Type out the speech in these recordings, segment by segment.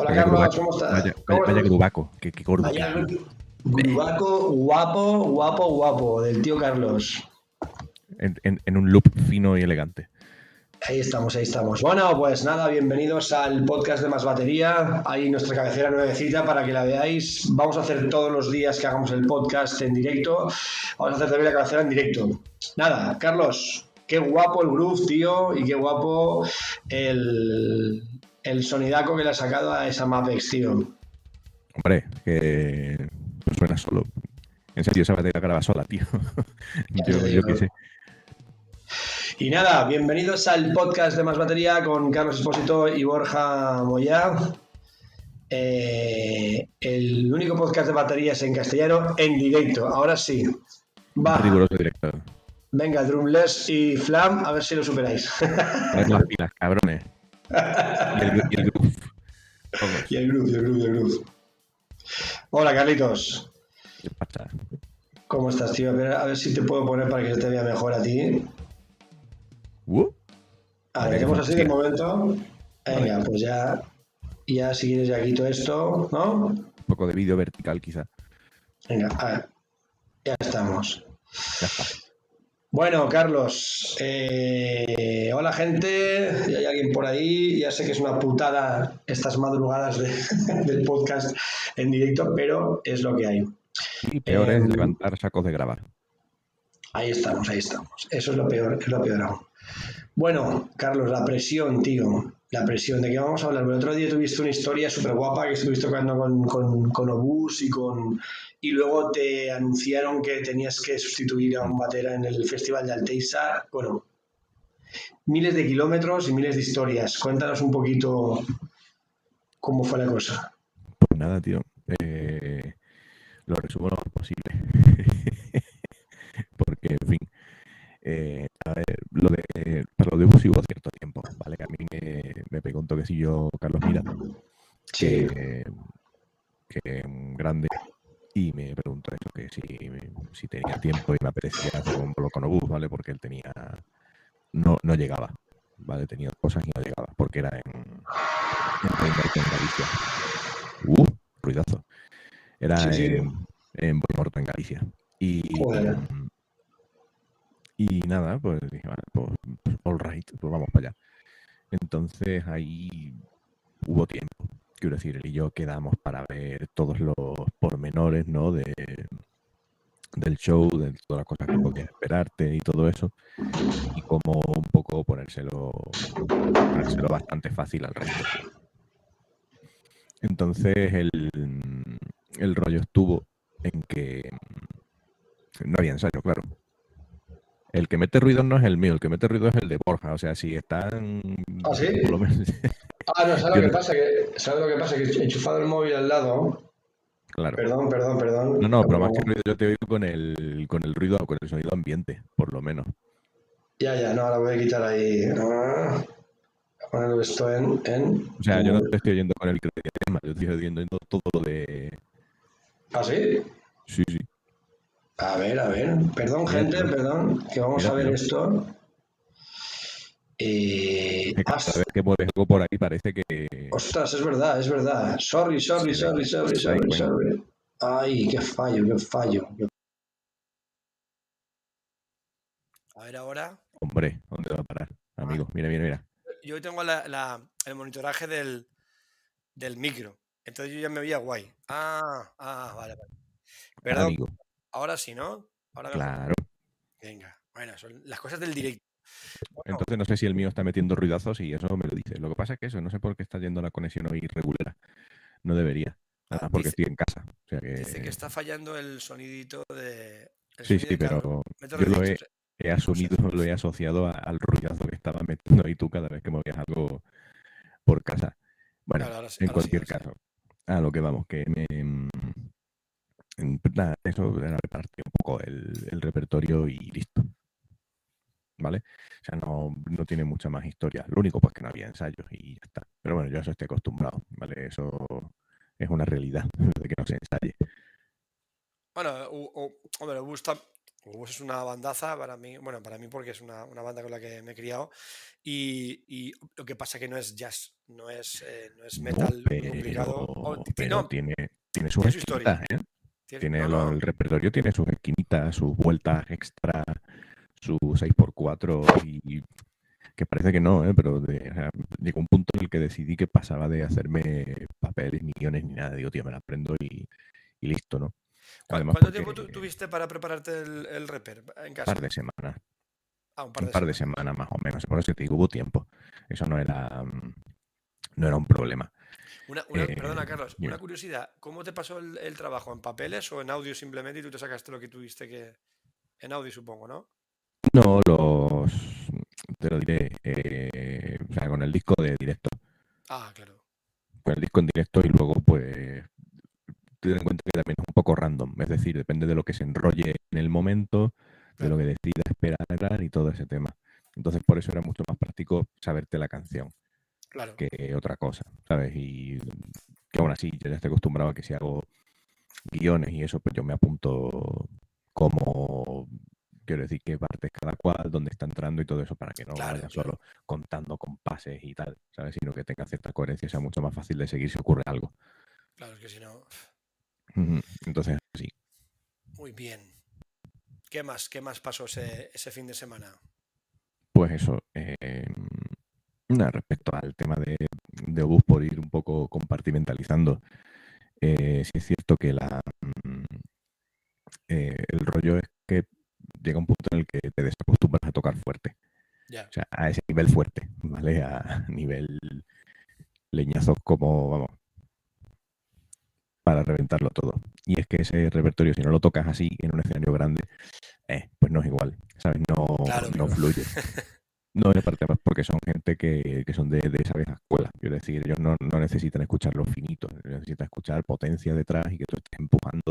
Hola Carlos, ¿cómo estás? Vaya, ¿Cómo vaya grubaco, qué, qué gordo. Vaya grubaco, guapo, guapo, guapo, del tío Carlos. En, en- en un loop fino y elegante. Ahí estamos, ahí estamos. Bueno, pues nada, bienvenidos al podcast de Más Batería. Ahí nuestra cabecera nuevecita para que la veáis. Vamos a hacer todos los días que hagamos el podcast en directo. Vamos a hacer también la cabecera en directo. Nada, Carlos, qué guapo el groove, tío, y qué guapo el, el sonidaco que le ha sacado a esa Mapex, tío. Hombre, que suena solo. En serio, esa batería graba sola, tío. yo, qué sé. Y nada, bienvenidos al podcast de Más Batería con Carlos Espósito y Borja Moyá. Eh, el único podcast de baterías en castellano en directo. Ahora sí. Va, Riguroso directo. venga, Drumless y Flam, a ver si lo superáis. Las pilas, cabrones. Y el, y el groove. Y el groove, y el groove, y el groove. Hola, Carlitos. ¿Qué pasa? ¿Cómo estás, tío? A ver, a ver si te puedo poner para que se te vea mejor a ti. Uh, A ver, Venga, hacemos así de momento. Venga, pues ya, ya si quieres ya quito esto, ¿no? un poco de vídeo vertical, quizá. Venga, a ver. Ya estamos. Ya está. Bueno, Carlos, eh, hola gente, y hay alguien por ahí, ya sé que es una putada estas madrugadas de- del podcast en directo, pero es lo que hay. Y peor Eh, es levantar sacos de grabar. Ahí estamos, ahí estamos. Eso es lo peor, es lo peor aún. Bueno, Carlos, la presión, tío. La presión, ¿de qué vamos a hablar? El otro día tuviste una historia súper guapa que estuviste tocando con, con, con Obús y con. Y luego te anunciaron que tenías que sustituir a un batera en el Festival de Alteiza. Bueno, miles de kilómetros y miles de historias. Cuéntanos un poquito cómo fue la cosa. Pues nada, tío. eh, lo resumo lo más posible. Porque, en fin. Eh, lo de, lo de Bus hubo cierto tiempo, ¿vale? Que a mí me, me pegó un toquecillo Carlos Mira, Sí, que, que grande, y me preguntó eso, que si, si tenía tiempo y me apetecía hacer un bolo con ¿vale? Porque él tenía, no, no llegaba, ¿vale? Tenía cosas y no llegaba, porque era en, en, en Galicia. Uh, ruidazo. Era Sí, sí. en, en Boimorto, en Galicia. Y, Joder. Y nada, pues dije, vale, pues, all right, pues vamos para allá. Entonces ahí hubo tiempo. Quiero decir, él y yo quedamos para ver todos los pormenores, ¿no? De, del show, de todas las cosas que podías esperarte y todo eso. Y como un poco ponérselo, ponérselo bastante fácil al resto. Entonces el, el rollo estuvo en que no había ensayo, claro. El que mete ruido no es el mío, el que mete ruido es el de Borja. O sea, si están. ¿Ah, sí? por lo menos- Ah, no, ¿sabes lo que pasa? Que, ¿Sabes lo que pasa? Que he enchufado el móvil al lado. claro. Perdón, perdón, perdón. No, no, pero más que ruido yo te oigo con el, con el ruido, con el sonido ambiente, por lo menos. Ya, ya, no, ahora voy a quitar ahí. Ah, poner esto en. en... O sea, yo no te estoy oyendo con el tema, yo te estoy oyendo todo lo de. ¿Ah, sí? Sí, sí. A ver, a ver. Perdón, gente, perdón. Que vamos Mira, a ver esto. Eh, Que ah, cada vez que mueves algo por ahí parece que. ostras, es verdad, es verdad. Sorry, sorry, Sí, sorry, sorry, sorry, sorry. Ay, qué fallo, qué fallo. A ver ahora. Hombre, ¿dónde va a parar? Amigo, mira, mira, mira. Yo hoy tengo la- la- el monitoraje del, del micro. Entonces yo ya me veía guay. Ah, ah, vale, vale. Perdón, Amigo, ahora sí, ¿no? Ahora claro. Venga. Bueno, son las cosas del directo. Bueno, Entonces no sé si el mío está metiendo ruidazos y eso me lo dice. Lo que pasa es que eso, no sé por qué está yendo la conexión hoy regular. No debería. Nada Ah, porque dice- estoy en casa. O sea que. dice que está fallando el sonidito de. el Sí, sí, pero yo lo he, asumido, lo he asociado a- al ruidazo que estaba metiendo ahí tú cada vez que movías algo por casa. Bueno, Ahora- ahora sí, en cualquier sí. caso, a lo que vamos, que me. En- nada, eso era repartir un poco el, el repertorio y listo. ¿Vale? O sea, no, no tiene mucha más historia. Lo único, pues que no había ensayos y ya está. Pero bueno, yo a eso estoy acostumbrado, ¿vale? Eso es una realidad de que no se ensaye. Bueno, u- u- hombre, Ubus es una bandaza para mí, bueno, para mí porque es una, una banda con la que me he criado y, y lo que pasa que no es jazz, no es, eh, no es metal pero, complicado. o- ti- pero no, tiene, tiene tiene su historia. ¿eh? Tiene- no, no, el repertorio tiene sus esquinitas, sus vueltas extra, su 6x4 y que parece que no, ¿eh? pero de- o sea, llegó un punto en el que decidí que pasaba de hacerme papeles, ni guiones, ni nada. Digo, tío, me la aprendo y, y listo, ¿no? ¿Cu- Además, ¿Cuánto tiempo porque tuviste para prepararte el, el rapper en un casa? par de semanas, Ah, un par un de par de semanas. semanas más o menos. Por eso te digo, hubo tiempo. Eso no era, mm, no era un problema. Una, una- Eh, perdona, Carlos, una curiosidad. ¿Cómo te pasó el, el trabajo? ¿En papeles o en audio simplemente y tú te sacaste lo que tuviste que... En audio, supongo, ¿no? No, los, te lo diré, eh, o sea, con el disco de directo. Ah, claro. con el disco en directo y luego pues ten en cuenta que también es un poco random, es decir, depende de lo que se enrolle en el momento, de lo que decida esperar y todo ese tema. Entonces por eso era mucho más práctico saberte la canción Claro. que otra cosa, ¿sabes? Y que aún así yo ya estoy acostumbrado a que si hago guiones y eso, pues yo me apunto como quiero decir qué partes cada cual, dónde está entrando y todo eso para que no Claro, vaya claro. solo contando compases y tal, ¿sabes? Sino que tenga cierta coherencia sea mucho más fácil de seguir si ocurre algo. Claro, es que si no... Entonces, sí. Muy bien. ¿Qué más? ¿Qué más pasó ese, ese fin de semana? Pues eso. eh, respecto al tema de, de Obús, por ir un poco compartimentalizando, eh, sí es cierto que la, mm, eh, el rollo es que llega un punto en el que te desacostumbras a tocar fuerte. Ya. O sea, a ese nivel fuerte, ¿vale? A nivel leñazos como, vamos, para reventarlo todo. Y es que ese repertorio, si no lo tocas así en un escenario grande, eh, pues no es igual, ¿sabes? No, Claro, no fluye. No, y aparte más porque son gente que, que son de, de esa vieja escuela. Quiero decir, ellos no, no necesitan escuchar los finitos, necesitan escuchar potencia detrás y que tú estés empujando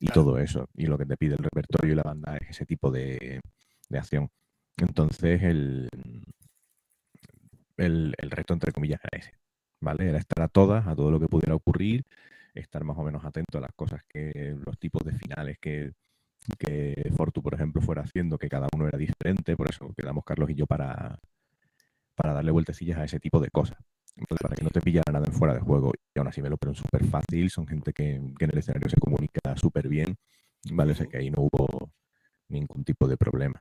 y Claro. todo eso. Y lo que te pide el repertorio y la banda es ese tipo de, de acción. Entonces, el, el, el reto, entre comillas, era ese. ¿Vale? Era estar a todas, a todo lo que pudiera ocurrir, estar más o menos atento a las cosas que, los tipos de finales que, que Fortu, por ejemplo, fuera haciendo, que cada uno era diferente, por eso quedamos Carlos y yo para, para darle vueltecillas a ese tipo de cosas. Para que no te pillara nada en fuera de juego. Y aún así me lo ponen súper fácil, son gente que, que en el escenario se comunica súper bien, ¿vale? O sea que ahí no hubo ningún tipo de problema.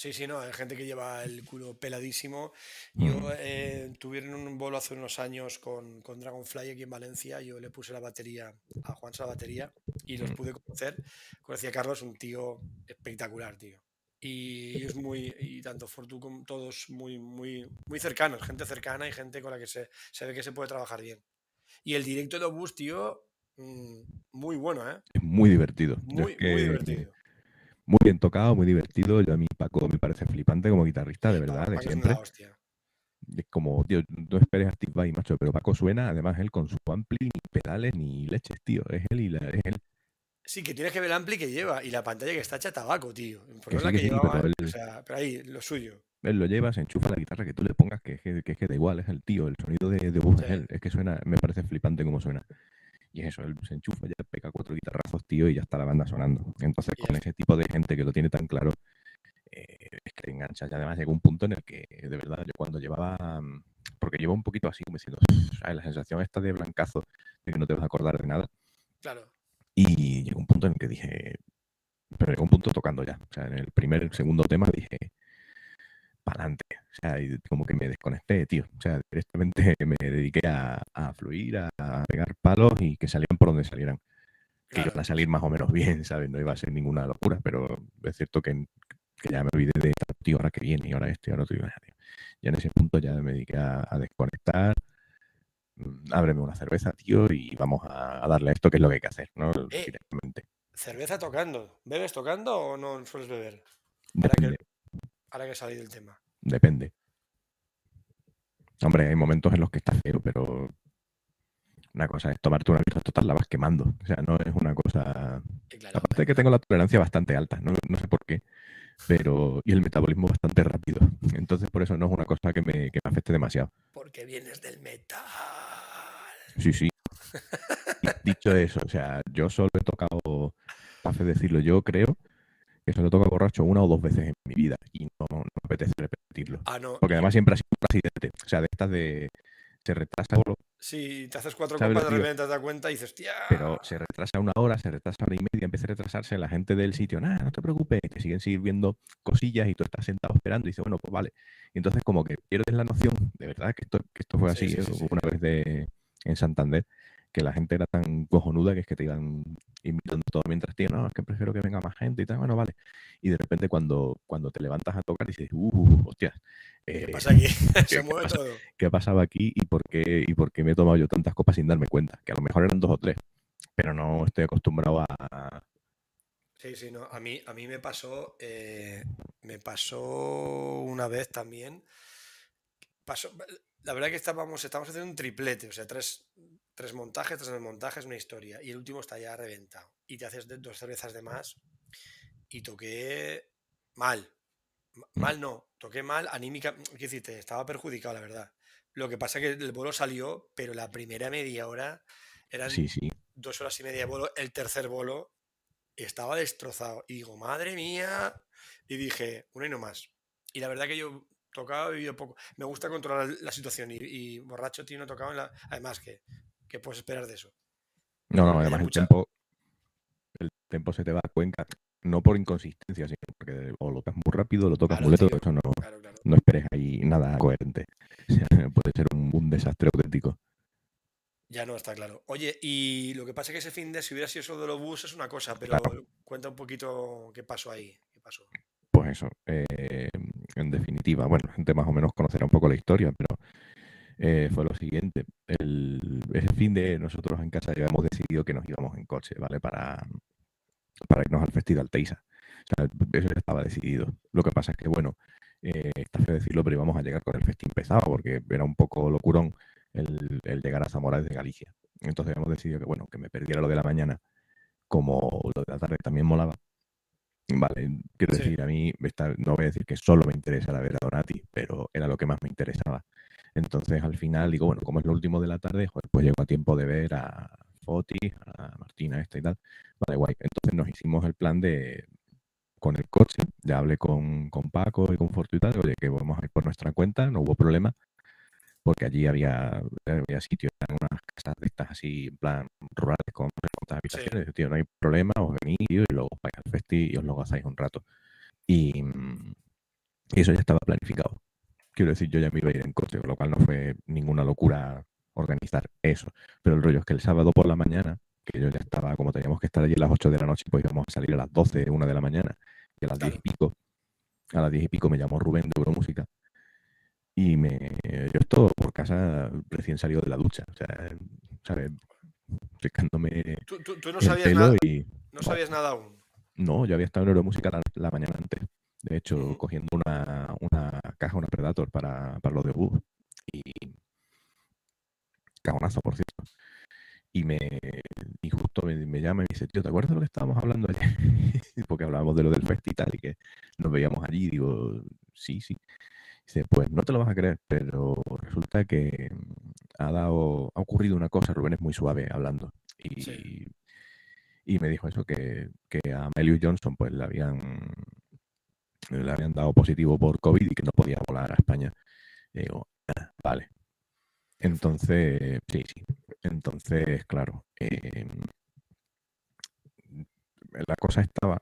Sí, sí, no, hay gente que lleva el culo peladísimo. Yo Mm. eh, tuvieron un bolo hace unos años con, con Dragonfly aquí en Valencia. Yo le puse la batería a Juan la batería y los Mm. pude conocer. Conocí a Carlos, un tío espectacular, tío. Y ellos muy, y tanto Fortu como todos muy, muy, muy cercanos, gente cercana y gente con la que se, se ve que se puede trabajar bien. Y el directo de Obús, tío, mm, muy bueno, ¿eh? Es muy divertido. Yo es Muy, muy divertido. Muy bien tocado, muy divertido. Yo a mí Paco me parece flipante como guitarrista, de verdad, de siempre. la. Es como, tío, no esperes a Steve Vai, macho, pero Paco suena, además él con su ampli, ni pedales, ni leches, tío. Es él y la, es él. Sí, que tienes que ver el ampli que lleva y la pantalla que está hecha tabaco, tío. El sí, problema que que sí, llevaba, pero o él- sea, pero ahí, lo suyo. Él lo lleva, se enchufa la guitarra que tú le pongas, que es que, que es que da igual, es el tío, el sonido de, de voz Sí. es él. Es que suena, me parece flipante como suena. Y es eso, él se enchufa, ya pega cuatro guitarrazos, tío, y ya está la banda sonando. Entonces, con ese tipo de gente que lo tiene tan claro, eh, es que te enganchas. Y además llegó un punto en el que, de verdad, yo cuando llevaba, mm, porque llevo un poquito así, como diciendo, "Ay, la sensación esta de blancazo, de que no te vas a acordar de nada. Claro. Y llegó un punto en el que dije, pero llegó un punto tocando ya. O sea, en el primer, segundo tema dije, para adelante. O sea, y como que me desconecté, tío. O sea, directamente me dediqué a, a fluir, a, a pegar palos y que salieran por donde salieran. Que Claro. iban a salir más o menos bien, ¿sabes? No iba a ser ninguna locura, pero es cierto que, que ya me olvidé de, tío, ahora que viene, y ahora esto, y ahora otro. Ya en ese punto ya me dediqué a, a desconectar. Mm, Ábreme una cerveza, tío, y vamos a, darle a esto, que es lo que hay que hacer, ¿no? Eh, Directamente. Cerveza tocando. ¿Bebes tocando o no sueles beber? Ahora que, Depende. Ahora que salí del tema. Depende. Hombre, hay momentos en los que está feo, pero una cosa es tomarte una birra total, la vas quemando. O sea, no es una cosa. Claro, Aparte de que tengo la tolerancia bastante alta, no, no sé por qué, pero. Y el metabolismo bastante rápido. Entonces, por eso no es una cosa que me, que me afecte demasiado. porque vienes del metal. Sí, sí. Dicho eso, o sea, yo solo he tocado, para decirlo yo, creo, que se lo toca borracho una o dos veces en mi vida y no, no me apetece repetirlo. Ah, no. Porque además siempre ha sido un accidente. O sea, de estas de. Se retrasa bolo, Sí, te haces cuatro ¿Sabes lo copas, de repente te das cuenta y dices, tía. pero se retrasa una hora, se retrasa hora y media, empieza a retrasarse la gente del sitio. Nada, no te preocupes, te siguen sirviendo cosillas y tú estás sentado esperando y dices, bueno, pues vale. Y entonces, como que pierdes la noción, de verdad, que esto, que esto fue Sí, así, sí, ¿eh? sí, sí. una vez de, en Santander, que la gente era tan cojonuda que es que te iban invitando todo mientras tío, no, es que prefiero que venga más gente y tal, bueno, vale. Y de repente cuando, cuando te levantas a tocar dices, uh, hostias, ¿Qué eh, pasa aquí? ¿qué Se mueve todo. ¿qué pasaba aquí y por qué, y por qué me he tomado yo tantas copas sin darme cuenta? Que a lo mejor eran dos o tres, pero no estoy acostumbrado a... Sí, sí, no. A mí, a mí me pasó, eh, me pasó una vez también. Pasó, la verdad que estábamos, estábamos haciendo un triplete, o sea, tres, tres montajes, tres montajes, una historia. Y el último está ya reventado. Y te haces dos cervezas de más. Y toqué mal. Ma-. Mal no, toqué mal, anímica, quiero decirte, estaba perjudicado, la verdad. Lo que pasa es que el bolo salió, pero la primera media hora eran Sí, sí, dos horas y media de bolo, el tercer bolo estaba destrozado. Y digo, madre mía. Y dije, uno y no más. Y la verdad que yo tocaba y vivido poco. Me gusta controlar la situación y, y borracho, tío, no tocaba en la... Además, que ¿qué puedes esperar de eso? No, no, además el tiempo, el tiempo se te va a cuenca, no por inconsistencia, sino porque o lo tocas muy rápido, lo tocas Claro, muy lento, eso no, Claro, claro. no esperes ahí nada coherente. O sea, puede ser un, un desastre auténtico. Ya no está claro. Oye, y lo que pasa es que ese fin de si hubiera sido eso de los bus es una cosa, pero Claro. cuenta un poquito qué pasó ahí. ¿Qué pasó? Pues eso, eh, en definitiva, bueno, la gente más o menos conocerá un poco la historia, pero eh, fue lo siguiente. El, ese fin de nosotros en casa ya habíamos decidido que nos íbamos en coche, ¿vale? Para, para irnos al Festival Teisa. O sea, eso ya estaba decidido. Lo que pasa es que, bueno, eh, está feo decirlo, pero íbamos a llegar con el festín pesado, porque era un poco locurón el, el llegar a Zamora desde Galicia. Entonces habíamos decidido que, bueno, que me perdiera lo de la mañana, como lo de la tarde también molaba. Vale, quiero Sí. decir, a mí esta- no voy a decir que solo me interesa la ver a Donati, pero era lo que más me interesaba. Entonces al final digo, bueno, como es lo último de la tarde, pues llego a tiempo de ver a Foti, a Martina esta y tal. Vale, guay. Entonces nos hicimos el plan de con el coche, ya hablé con, con Paco y con Fortu y tal, oye, que vamos a ir por nuestra cuenta, no hubo problema, porque allí había, había sitios, eran unas casas de estas así, en plan rurales, con cuántas habitaciones, Digo, tío, no hay problema, os venís tío, y luego vais al festi y os lo gozáis un rato. Y, mm, y eso ya estaba planificado. Quiero decir, yo ya me iba a ir en coche, con lo cual no fue ninguna locura organizar eso. Pero el rollo es que el sábado por la mañana, que yo ya estaba, como teníamos que estar allí a las 8 de la noche, pues íbamos a salir a las 12, 1 de la mañana, y a las 10 y pico, a las 10 y pico me llamó Rubén de Euromúsica, y me, yo esto por casa recién salido de la ducha, o sea, ¿sabes? Secándome Tú, tú- tú no el sabías pelo nada, y... no sabías nada aún. No, yo había estado en Euromúsica la, la mañana antes. De hecho, cogiendo una, una caja, una Predator para, para los de bus. Y. Cagonazo, por cierto. Y me y justo me, me llama y me dice, tío, ¿te acuerdas de lo que estábamos hablando ayer? Porque hablábamos de lo del festi y tal, y que nos veíamos allí. Y digo, sí, sí. Dice, pues no te lo vas a creer, pero resulta que mm, ha dado, ha ocurrido una cosa, Rubén es muy suave hablando. Y, Sí. y me dijo eso, que, que a Melius Johnson pues le habían, le habían dado positivo por COVID y que no podía volar a España. Y digo, "Ah, vale. Entonces, sí, sí. Entonces, claro, em, la cosa estaba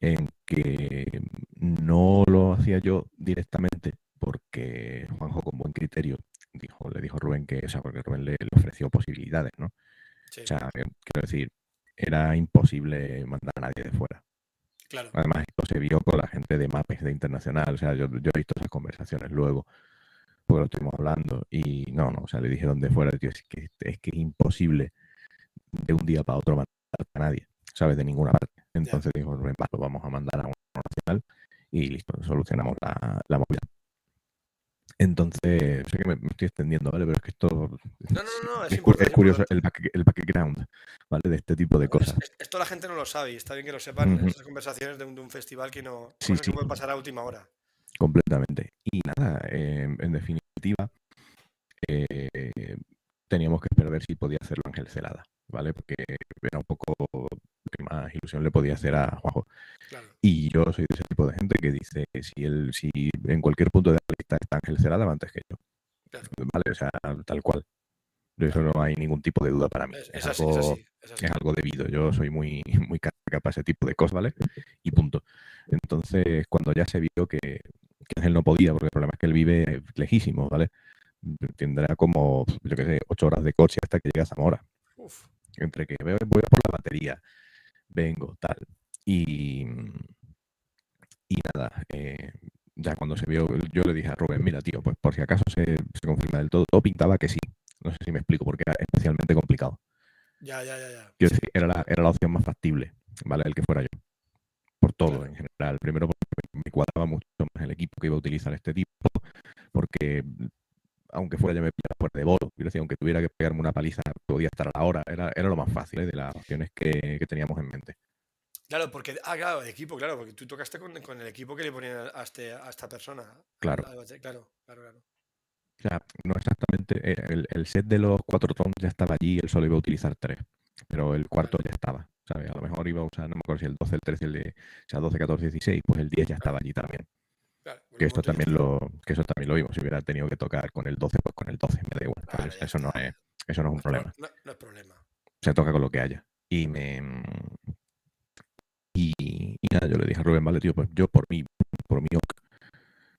en que no lo hacía yo directamente porque Juanjo con buen criterio dijo, le dijo a Rubén que, o sea, porque Rubén le, le ofreció posibilidades, ¿no? Sí, O sea, quiero decir, era imposible mandar a nadie de fuera. Claro. Además, esto se vio con la gente de MAPES de Internacional. O sea, yo, yo he visto esas conversaciones luego, porque lo estuvimos hablando. Y no, no, o sea, le dijeron de fuera, tío, es que es que es imposible de un día para otro mandar a nadie, ¿sabes? De ninguna parte. Entonces dijo, Rubén, va, lo vamos a mandar a una nacional y listo, solucionamos la, la movida. Entonces, sé que me, me estoy extendiendo, ¿vale? Pero es que esto No, no, no, es, es, es curioso el, back- el background, ¿vale? De este tipo de cosas. es- Esto la gente no lo sabe y está bien que lo sepan Ujú. esas conversaciones de un, de un festival que no. Sí, cosas que sí. pueden pasar a última hora. Completamente. Y nada, eh, en definitiva, eh, teníamos que esperar a ver si podía hacerlo Ángel Celada. ¿Vale? Porque era un poco lo que más ilusión le podía hacer a Juanjo. Claro. Y yo soy de ese tipo de gente que dice que si, él, si en cualquier punto de la lista está Ángel Cerada, va antes que yo. Claro. ¿Vale? O sea, tal cual. Eso no hay ningún tipo de duda para mí. Es, Es, es algo, es así, es así. es algo debido. Yo soy muy, muy capaz para ese tipo de cosas, ¿vale? Y punto. Entonces, cuando ya se vio que, que Ángel no podía, porque el problema es que él vive lejísimo, ¿vale? Tendrá como, yo qué sé, ocho horas de coche hasta que llega a Zamora. Uf, Entre que voy a por la batería, vengo, tal. Y, y nada, eh, ya cuando se vio, yo le dije a Rubén, mira, tío, pues por si acaso se, se confirma del todo, todo pintaba que sí. No sé si me explico, porque era especialmente complicado. ya, ya, ya, ya. Quiero decir, era la, era la opción más factible, ¿vale? El que fuera yo. Por todo Claro. en general. Primero porque me cuadraba mucho más el equipo que iba a utilizar este tipo, porque aunque fuera yo me pillaba fuera de bolo, decir, aunque tuviera que pegarme una paliza, podía estar a la hora, era, era lo más fácil ¿eh? de las opciones que, que teníamos en mente. Claro, porque, ah, claro, el equipo, claro, porque tú tocaste con, con el equipo que le ponían a, este, a esta persona. Claro. al bate- Claro, claro, claro. O sea, no exactamente, eh, el, el set de los cuatro toms ya estaba allí, él solo iba a utilizar tres, pero el cuarto ya estaba, ¿sabes? A lo mejor iba a usar, no me acuerdo si el 12, el 13, el de, o sea, 12, 14, 16, pues el 10 ya estaba allí también. Claro Que esto también lo, que eso también lo vimos. Si hubiera tenido que tocar con el 12, pues con el 12, me da igual. Eso no es, eso no es un no, problema. No, no es problema. Se toca con lo que haya. Y me y, y nada, yo le dije a Rubén, vale, tío, pues yo por mí, por mí ok,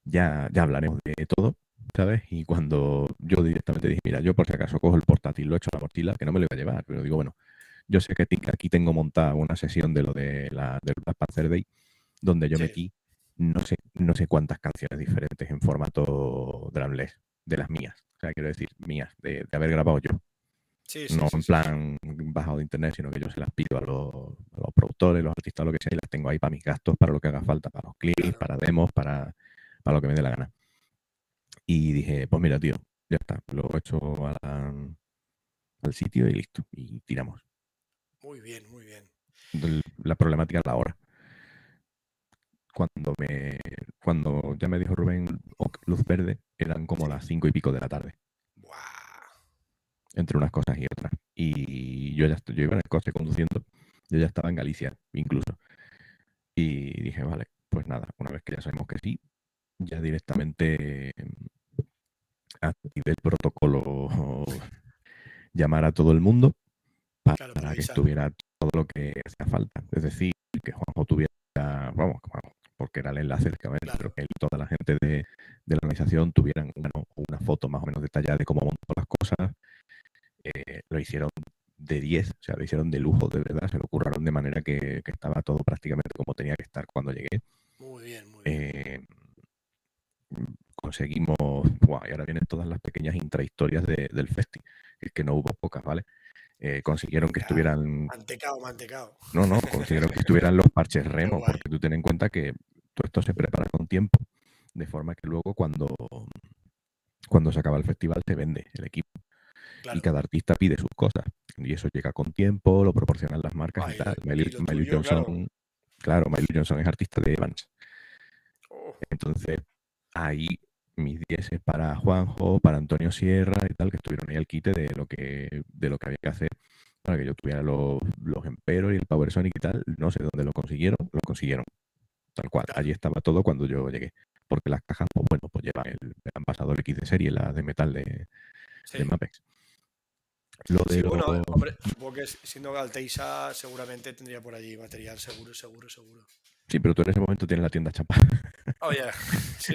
ya, ya hablaremos de todo, ¿sabes? Y cuando yo directamente dije, mira, yo por si acaso cojo el portátil, lo echo a la mochila, que no me lo iba a llevar, pero digo, bueno, yo sé que aquí tengo montada una sesión de lo de la, del Black Panther Day, donde yo Sí. metí no sé, no sé cuántas canciones diferentes en formato drumless, de las mías. O sea, quiero decir, mías, de, de haber grabado yo. Sí, sí, no sí, en plan bajado de internet, sino que yo se las pido a los, a los productores, los artistas, lo que sea, y las tengo ahí para mis gastos, para lo que haga falta, para los clips, Claro. para demos, para, para lo que me dé la gana. Y dije, pues mira, tío, ya está, lo he hecho a la- al sitio y listo, y tiramos. Muy bien, muy bien. La problemática es la hora. Cuando me cuando ya me dijo Rubén ok, luz verde, eran como las cinco y pico de la tarde, entre unas cosas y otras. Y yo ya estoy, yo iba en el coche conduciendo, yo ya estaba en Galicia, incluso. Y dije, vale, pues nada, una vez que ya sabemos que sí, ya directamente activé el protocolo llamar a todo el mundo para, Claro, para para que estuviera todo lo que hacía falta. Es decir, que Juanjo tuviera, vamos, vamos, porque era el enlace que Claro. pero que toda la gente de, de la organización tuvieran una, una foto más o menos detallada de cómo montó las cosas. Eh, lo hicieron de 10, o sea, lo hicieron de lujo, de verdad, se lo curraron de manera que, que estaba todo prácticamente como tenía que estar cuando llegué. Muy bien, muy bien. Eh, conseguimos, buah, y ahora vienen todas las pequeñas intrahistorias de- del festi, que es que no hubo pocas, ¿vale? Eh, consiguieron que estuvieran, Mantecao, mantecao. no, no, consiguieron que estuvieran los parches remo, porque tú ten en cuenta que todo esto se prepara con tiempo, de forma que luego cuando, cuando se acaba el festival se vende el equipo Claro. y cada artista pide sus cosas, y eso llega con tiempo, lo proporcionan las marcas Ah, y tal. Miley, tuyo, claro. Johnson, claro, Miley Johnson es artista de Evans. Oh, Entonces, ahí mis 10 es para Juanjo, para Antonio Sierra y tal, que estuvieron ahí al quite de lo que, de lo que había que hacer para que yo tuviera los, los Emperor y el Power Sonic y tal. No sé dónde lo consiguieron, lo consiguieron. Tal cual, allí estaba todo cuando yo llegué. Porque las cajas, pues bueno, pues llevan el, han pasado el X de serie, la de metal de, sí. de Mapex. Lo de Sí, bueno, los- hombre, supongo que siendo Galteisa seguramente tendría por allí material seguro, seguro, seguro. Sí, pero tú en ese momento tienes la tienda chapa. Oye,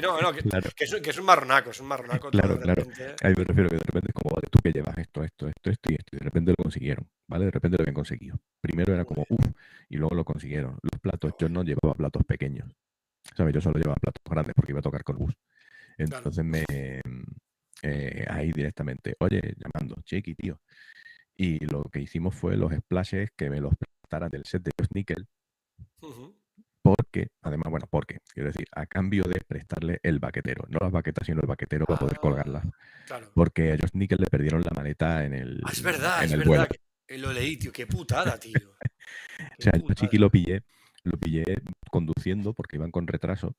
no, no, que, Claro. que es, un- que es un marronaco, es un marronaco. Claro, claro. repente. A mí me refiero que de repente es como, vale, tú que llevas esto, esto, esto, esto y esto, y de repente lo consiguieron, ¿vale? De repente lo habían conseguido. Primero era como, uff, y luego lo consiguieron. Los platos, yo no llevaba platos pequeños, ¿sabes? Yo solo llevaba platos grandes porque iba a tocar con bus. Entonces me, eh, ahí directamente, oye, llamando, Chiqui, tío. Y lo que hicimos fue los splashes que me los prestaran del set de Nickel, Ujú. Porque, además, bueno, porque, quiero decir, a cambio de prestarle el baquetero, no las baquetas, sino el baquetero para poder Ah, colgarlas. Claro. Porque a Josh Nickel le perdieron la maleta en el, Ah, es verdad, en es el verdad. vuelo. que- lo leí, tío. Qué putada, tío. O Qué sea, yo a putada. Chiqui lo pillé, lo pillé conduciendo porque iban con retraso,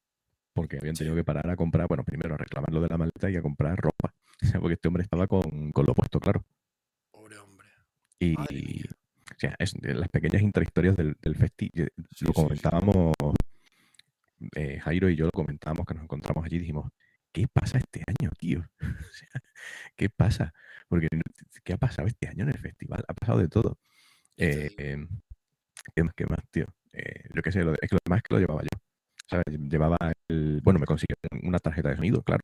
porque habían tenido que parar a comprar, bueno, primero a reclamar lo de la maleta y a comprar ropa. O sea, porque este hombre estaba con, con lo puesto, claro. Pobre hombre. Y. o sea, es las pequeñas intrahistorias del, del festi. Sí, lo comentábamos, eh, Jairo y yo lo comentábamos que nos encontramos allí y dijimos, ¿qué pasa este año, tío? O sea, ¿qué pasa? Porque, ¿qué ha pasado este año en el festival? Ha pasado de todo. Eh, em, ¿Qué más, qué más, tío? Eh, yo qué sé, lo es que lo demás es que lo llevaba yo. ¿sabes? Llevaba el. Bueno, me consiguió una tarjeta de sonido, claro,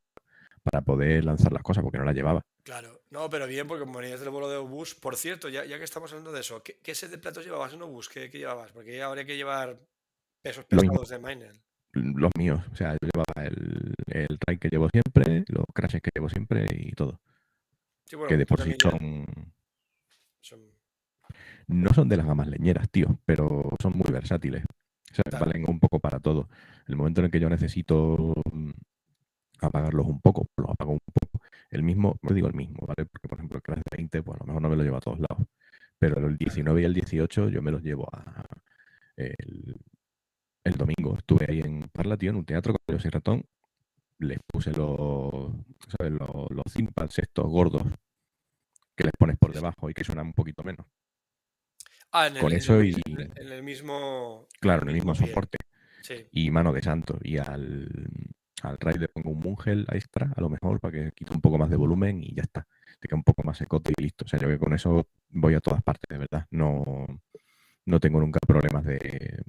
para poder lanzar las cosas porque no la llevaba. Claro, no, pero bien, porque como venías del bolo de obús, por cierto, ya, ya que estamos hablando de eso, ¿qué, qué set de platos llevabas en obús? ¿Qué, qué llevabas? Porque ya habría que llevar pesos pesados de Miner. Los míos, o sea, yo llevaba el, el raid que llevo siempre, los crashes que llevo siempre y todo. Sí, bueno, que de tú por sí son. son- No son de las gamas leñeras, tío, pero son muy versátiles. O sea, valen un poco para todo. El momento en el que yo necesito mm, apagarlos un poco, los apago un poco. El mismo, no digo el mismo, ¿vale? Porque, por ejemplo, el Crash de 20, pues a lo mejor no me lo llevo a todos lados. Pero el 19 y el 18 yo me los llevo a. El, el domingo estuve ahí en Parla, tío, en un teatro con José Ratón. Les puse los, ¿sabes? Los, los estos gordos que les pones por debajo y que suenan un poquito menos. Ah, en el, Con eso y- en el- mismo. Claro, en el mismo soporte. Sí, Y mano de santo. Y al, al raid le pongo un mungel extra, a lo mejor, para que quite un poco más de volumen y ya está. Te queda un poco más secote y listo. O sea, yo que con eso voy a todas partes, de verdad. No, no tengo nunca problemas de.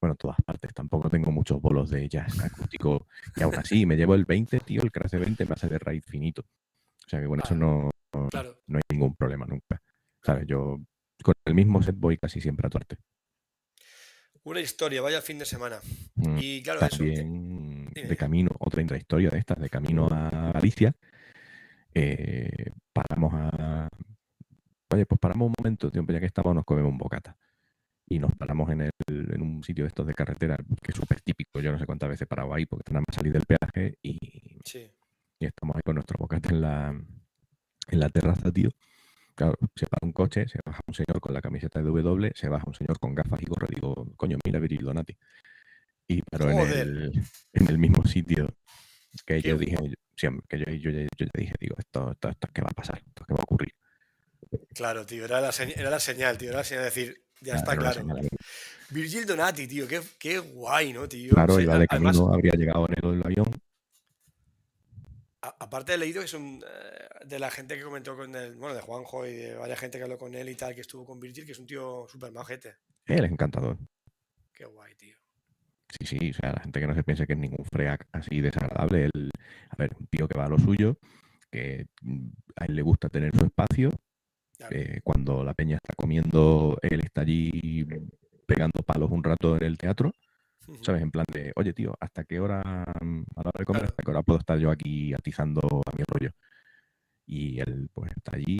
Bueno, todas partes. Tampoco tengo muchos bolos de jazz acústico. Y aún así, me llevo el 20, tío. El Crash de 20 me hace de raid finito. O sea que con eso no, claro. no hay ningún problema nunca. ¿Sabes? Yo con el mismo set voy casi siempre a tuerte. Una historia, vaya fin de semana. Mm, Y claro, eso. También. De camino, otra intrahistoria de estas, de camino a Galicia, eh, paramos a... Oye, pues paramos un momento, tío, ya que estamos nos comemos un bocata. Y nos paramos en, el, en un sitio de estos de carretera, que es súper típico, yo no sé cuántas veces he parado ahí, porque nada más salir del peaje y, Sí, y estamos ahí con nuestro bocata en la, en la terraza, tío. Claro, se para un coche, se baja un señor con la camiseta de W, se baja un señor con gafas y gorro. Digo, coño, mira Virgil Donati. Y paró en el, en el mismo sitio que yo dije, siempre, que yo, yo, ya- yo ya dije, digo, esto, esto, esto qué va a pasar, esto qué va a ocurrir. claro, tío. Era la, señ- era la señal, tío. Era la señal de decir, ya está claro. señal. Virgil Donati, tío. Qué, qué guay, ¿no, tío? Claro, Sí, iba de además, camino, habría llegado en el, el avión. a- aparte he leído que son eh, de la gente que comentó con él, bueno, de Juanjo y de varias gente que habló con él y tal, que estuvo con Virgil, que es un tío súper majete. Él es encantador. Qué guay, tío. Sí, sí, o sea, la gente que no se piense que es ningún freak así desagradable. Él, a ver, un tío que va a lo suyo, que mm, a él le gusta tener su espacio. Claro. eh, cuando la peña está comiendo, él está allí pegando palos un rato en el teatro. ¿sabes? En plan de, oye, tío, ¿hasta qué hora, mm, a la hora de comer, Claro. hasta qué hora puedo estar yo aquí atizando a mi rollo? Y él, pues, está allí,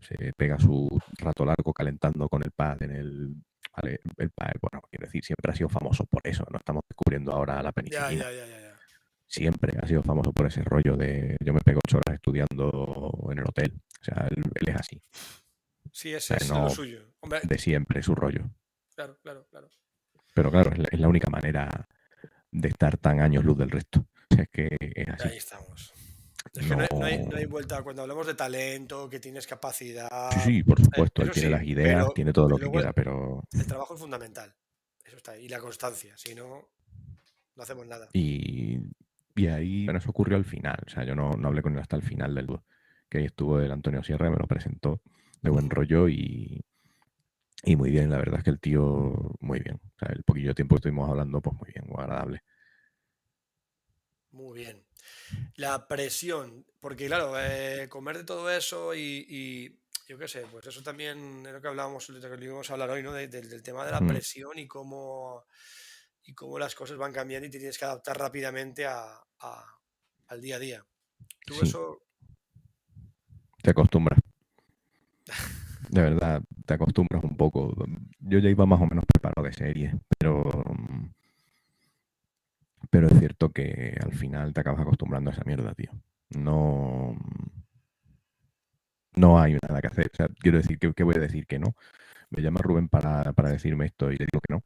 se pega su rato largo calentando con el pad en el... Vale, el pad, bueno, quiero decir, siempre ha sido famoso por eso, no estamos descubriendo ahora la penicilina ya, ya, ya, ya. siempre ha sido famoso por ese rollo de yo me pego ocho horas estudiando en el hotel. O sea, él, él es así, Sí, ese sea, es lo no- suyo. Hombre, de siempre su rollo. claro, claro, claro. Pero claro, es la, es la única manera de estar tan años luz del resto. O sea, es que es así. Ahí estamos. Es que no, hay, no hay- no hay vuelta. Cuando hablamos de talento, que tienes capacidad, Sí, sí, por supuesto, él eso tiene sí, las ideas, pero- tiene todo lo que pero quiera, pero... el trabajo es fundamental. Eso está ahí. Y la constancia. Si no, no hacemos nada. Y, y ahí, bueno, eso ocurrió al final. O sea, yo no, no hablé con él hasta el final del dúo. Que ahí estuvo el Antonio Sierra, me lo presentó de buen rollo y, y muy bien. La verdad es que el tío, muy bien. O sea, el poquillo tiempo que estuvimos hablando, pues muy bien, muy agradable. Muy bien. La presión, porque claro, eh, comer de todo eso y, y yo qué sé, pues eso también es lo que hablábamos, lo que íbamos a hablar hoy, ¿no? De- del- del tema de la Mm. presión y cómo, y cómo las cosas van cambiando y te tienes que adaptar rápidamente a, a- al día a día. Tú Sí. eso, Te acostumbras. De verdad, te acostumbras un poco. Yo ya iba más o menos preparado de serie, pero. Pero es cierto que al final te acabas acostumbrando a esa mierda, tío. No. No hay nada que hacer. O sea, quiero decir, ¿qué, qué voy a decir? Que no. Me llama Rubén para, para decirme esto y le digo que no.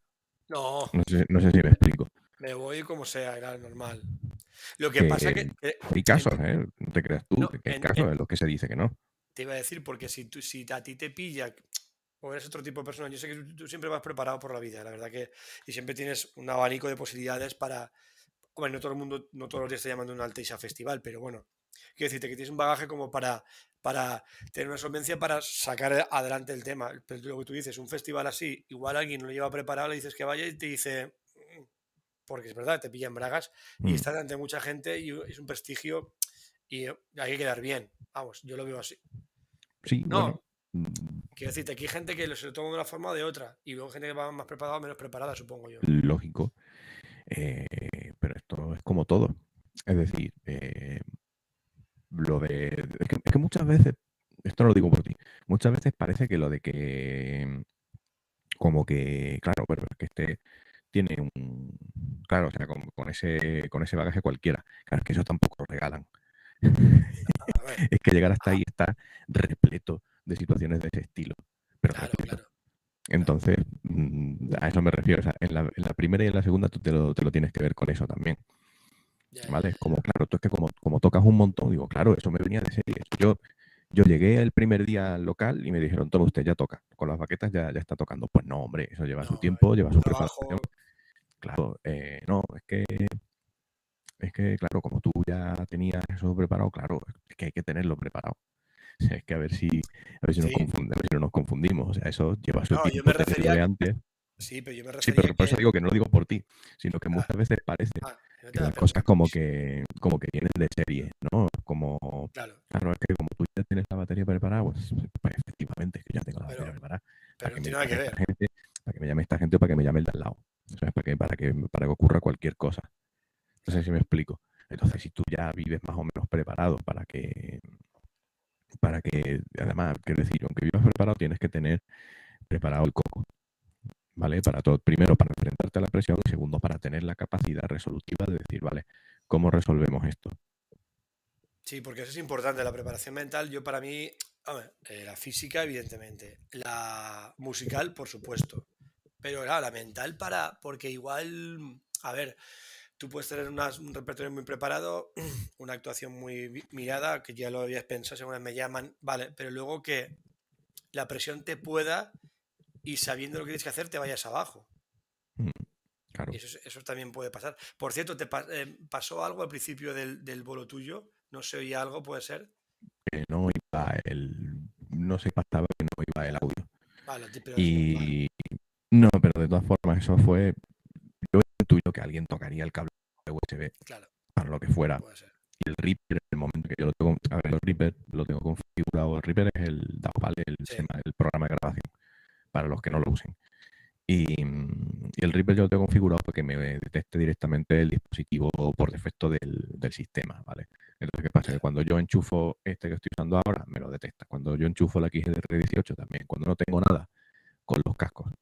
no, No sé, no sé si me explico. me voy como sea, era normal. Lo que pasa que, que Hay casos, en- ¿eh? No te creas tú, No, que hay en- casos en- en los que se dice que no. te iba a decir, porque si, tú, si a ti te pilla o eres otro tipo de persona, yo sé que tú, siempre vas preparado por la vida, la verdad que, y siempre tienes un abanico de posibilidades para, bueno, no todo el mundo, no todos los días te llaman de un Alteixa Festival, pero bueno, quiero decirte que tienes un bagaje como para, para tener una solvencia para sacar adelante el tema. Pero lo que tú dices, un festival así, igual alguien lo lleva preparado, le dices que vaya y te dice, mm", porque es verdad, te pillan bragas y mm. está ante mucha gente y es un prestigio y hay que quedar bien. Vamos, yo lo veo así. Sí, no. Quiero decirte, aquí hay gente que se lo toma de una forma o de otra y luego gente que va más preparada o menos preparada, supongo yo. Lógico. Eh, es como todo. Es decir, eh, lo de. Es que, muchas veces, esto no lo digo por ti, muchas veces parece que lo de que. Como que, claro, pero es que este tiene un. Claro, o sea, con, ese, con ese bagaje cualquiera. Claro, es que eso tampoco lo regalan. es que llegar hasta ahí está repleto de situaciones de ese estilo. Pero Entonces, mm, a eso me refiero. en, la, primera y en la segunda tú te lo, te lo tienes que ver con eso también. ¿Vale? Como, claro, tú es que como, como tocas un montón, digo, claro, eso me venía de serie. Yo, yo llegué el primer día al local y me dijeron, toma usted, ya toca. Con las baquetas ya, ya está tocando. Pues no, hombre, eso lleva su tiempo, lleva su preparación. Claro, eh, no, es que es que, claro, como tú ya tenías eso preparado, claro, es que hay que tenerlo preparado. es que a ver si, a ver si, nos, no nos confundimos. O sea, eso lleva su tiempo yo me refería... de antes. Sí, pero yo me refería. Sí, pero por eso digo que no lo digo por ti, sino que muchas veces parece ah, las cosas como que, como que vienen de serie, ¿no? Como, claro. claro, es que como tú ya tienes la batería preparada, pues, pues efectivamente, que ya tengo la batería preparada. Pero para, que me, que ver. para que me llame esta gente o para que me llame el de al lado. O sea, para que, para que, para que ocurra cualquier cosa. No sé si me explico. Entonces, si tú ya vives más o menos preparado para que, para que, además, quiero decir, aunque vivas preparado, tienes que tener preparado el coco. ¿Vale? Para todo, primero para enfrentarte a la presión y segundo para tener la capacidad resolutiva de decir, vale, ¿cómo resolvemos esto? Sí, porque eso es importante, la preparación mental. Yo para mí, eh, la física, evidentemente, la musical, por supuesto, pero la mental para, porque igual, a ver, tú puedes tener un repertorio muy preparado, una actuación muy mirada, que ya lo habías pensado, según me llaman, vale, pero luego que la presión te pueda y sabiendo lo que tienes que hacer te vayas abajo. Mm, claro. Y eso, también puede pasar. Por cierto, ¿te eh, pasó algo al principio del, del, bolo tuyo? ¿No se oía algo, puede ser? Que no iba el... No se pasaba que no iba el audio. Vale, y... No, pero de todas formas, eso fue yo intuyo que alguien tocaría el cable USB para lo que fuera. Y el Reaper, en el momento que yo lo tengo, a ver, el Reaper lo tengo configurado. El Reaper es el el, el programa de grabación, para los que no lo usen. Y, el Reaper yo lo tengo configurado para que me detecte directamente el dispositivo por defecto del, del, sistema, ¿vale? Entonces, ¿qué pasa? Que cuando yo enchufo este que estoy usando ahora, me lo detecta. Cuando yo enchufo la XDR18 también. Cuando no tengo nada con los cascos,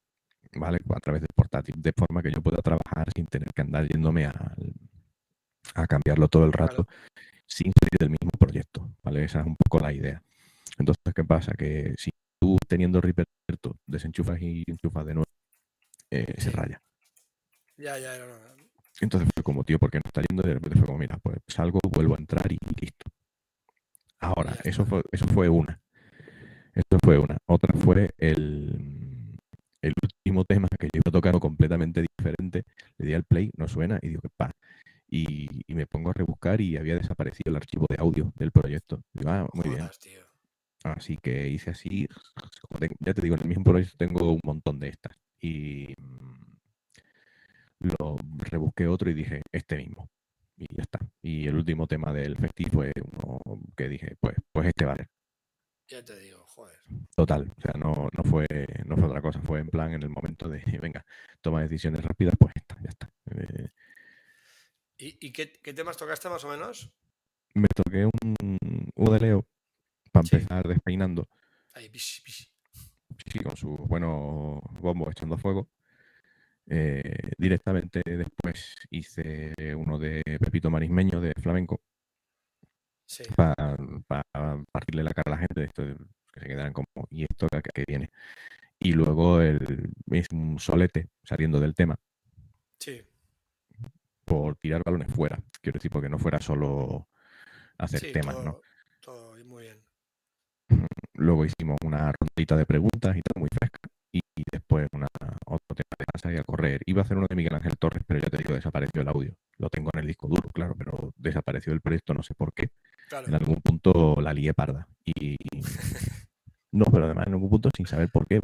¿vale? A través del portátil, de forma que yo pueda trabajar sin tener que andar yéndome a, a cambiarlo todo el rato sin salir del mismo proyecto, ¿vale? Esa es un poco la idea. Entonces, ¿qué pasa? Que si tú teniendo Reaper desenchufas y enchufas de nuevo, eh, se raya. Ya, ya, Entonces fue como, tío, ¿por qué no está yendo? De repente fue como, mira, pues salgo, vuelvo a entrar y listo. Ahora, eso fue, eso fue una. Eso fue una. Otra fue el, el último tema que yo iba tocar completamente diferente, le di al play, no suena y digo que pa. Y, me pongo a rebuscar y había desaparecido el archivo de audio del proyecto. Digo, ah, muy bien. Así que hice así, ya te digo, en el mismo proyecto tengo un montón de estas. Y mm, lo rebusqué otro y dije, este mismo. Y ya está. Y el último tema del festival fue uno que dije, pues, pues este vale. Ya te digo, joder. Total, o sea, no, no, fue, no fue otra cosa, fue en plan en el momento de, venga, toma decisiones rápidas, pues está, ya está. Eh, ¿Y, qué, temas tocaste más o menos? Me toqué un, uno de Leo para empezar despeinando. Ahí, bish, Sí, con su bueno bombo echando fuego. Eh, directamente después hice uno de Pepito Marismeño de flamenco para, partirle la cara a la gente de esto, que se quedaran como, ¿y esto que, viene? Y luego el, es un solete saliendo del tema. Sí. Por tirar balones fuera. Quiero decir, porque no fuera solo hacer temas, ¿no? Todo bien. Luego hicimos una rondita de preguntas y tal, muy fresca. Y, después una, otro tema de casa y a correr. Iba a hacer uno de Miguel Ángel Torres, pero ya te digo, desapareció el audio. Lo tengo en el disco duro, claro, pero desapareció el proyecto, no sé por qué. En algún punto la lié parda. Y no, pero además en algún punto sin saber por qué.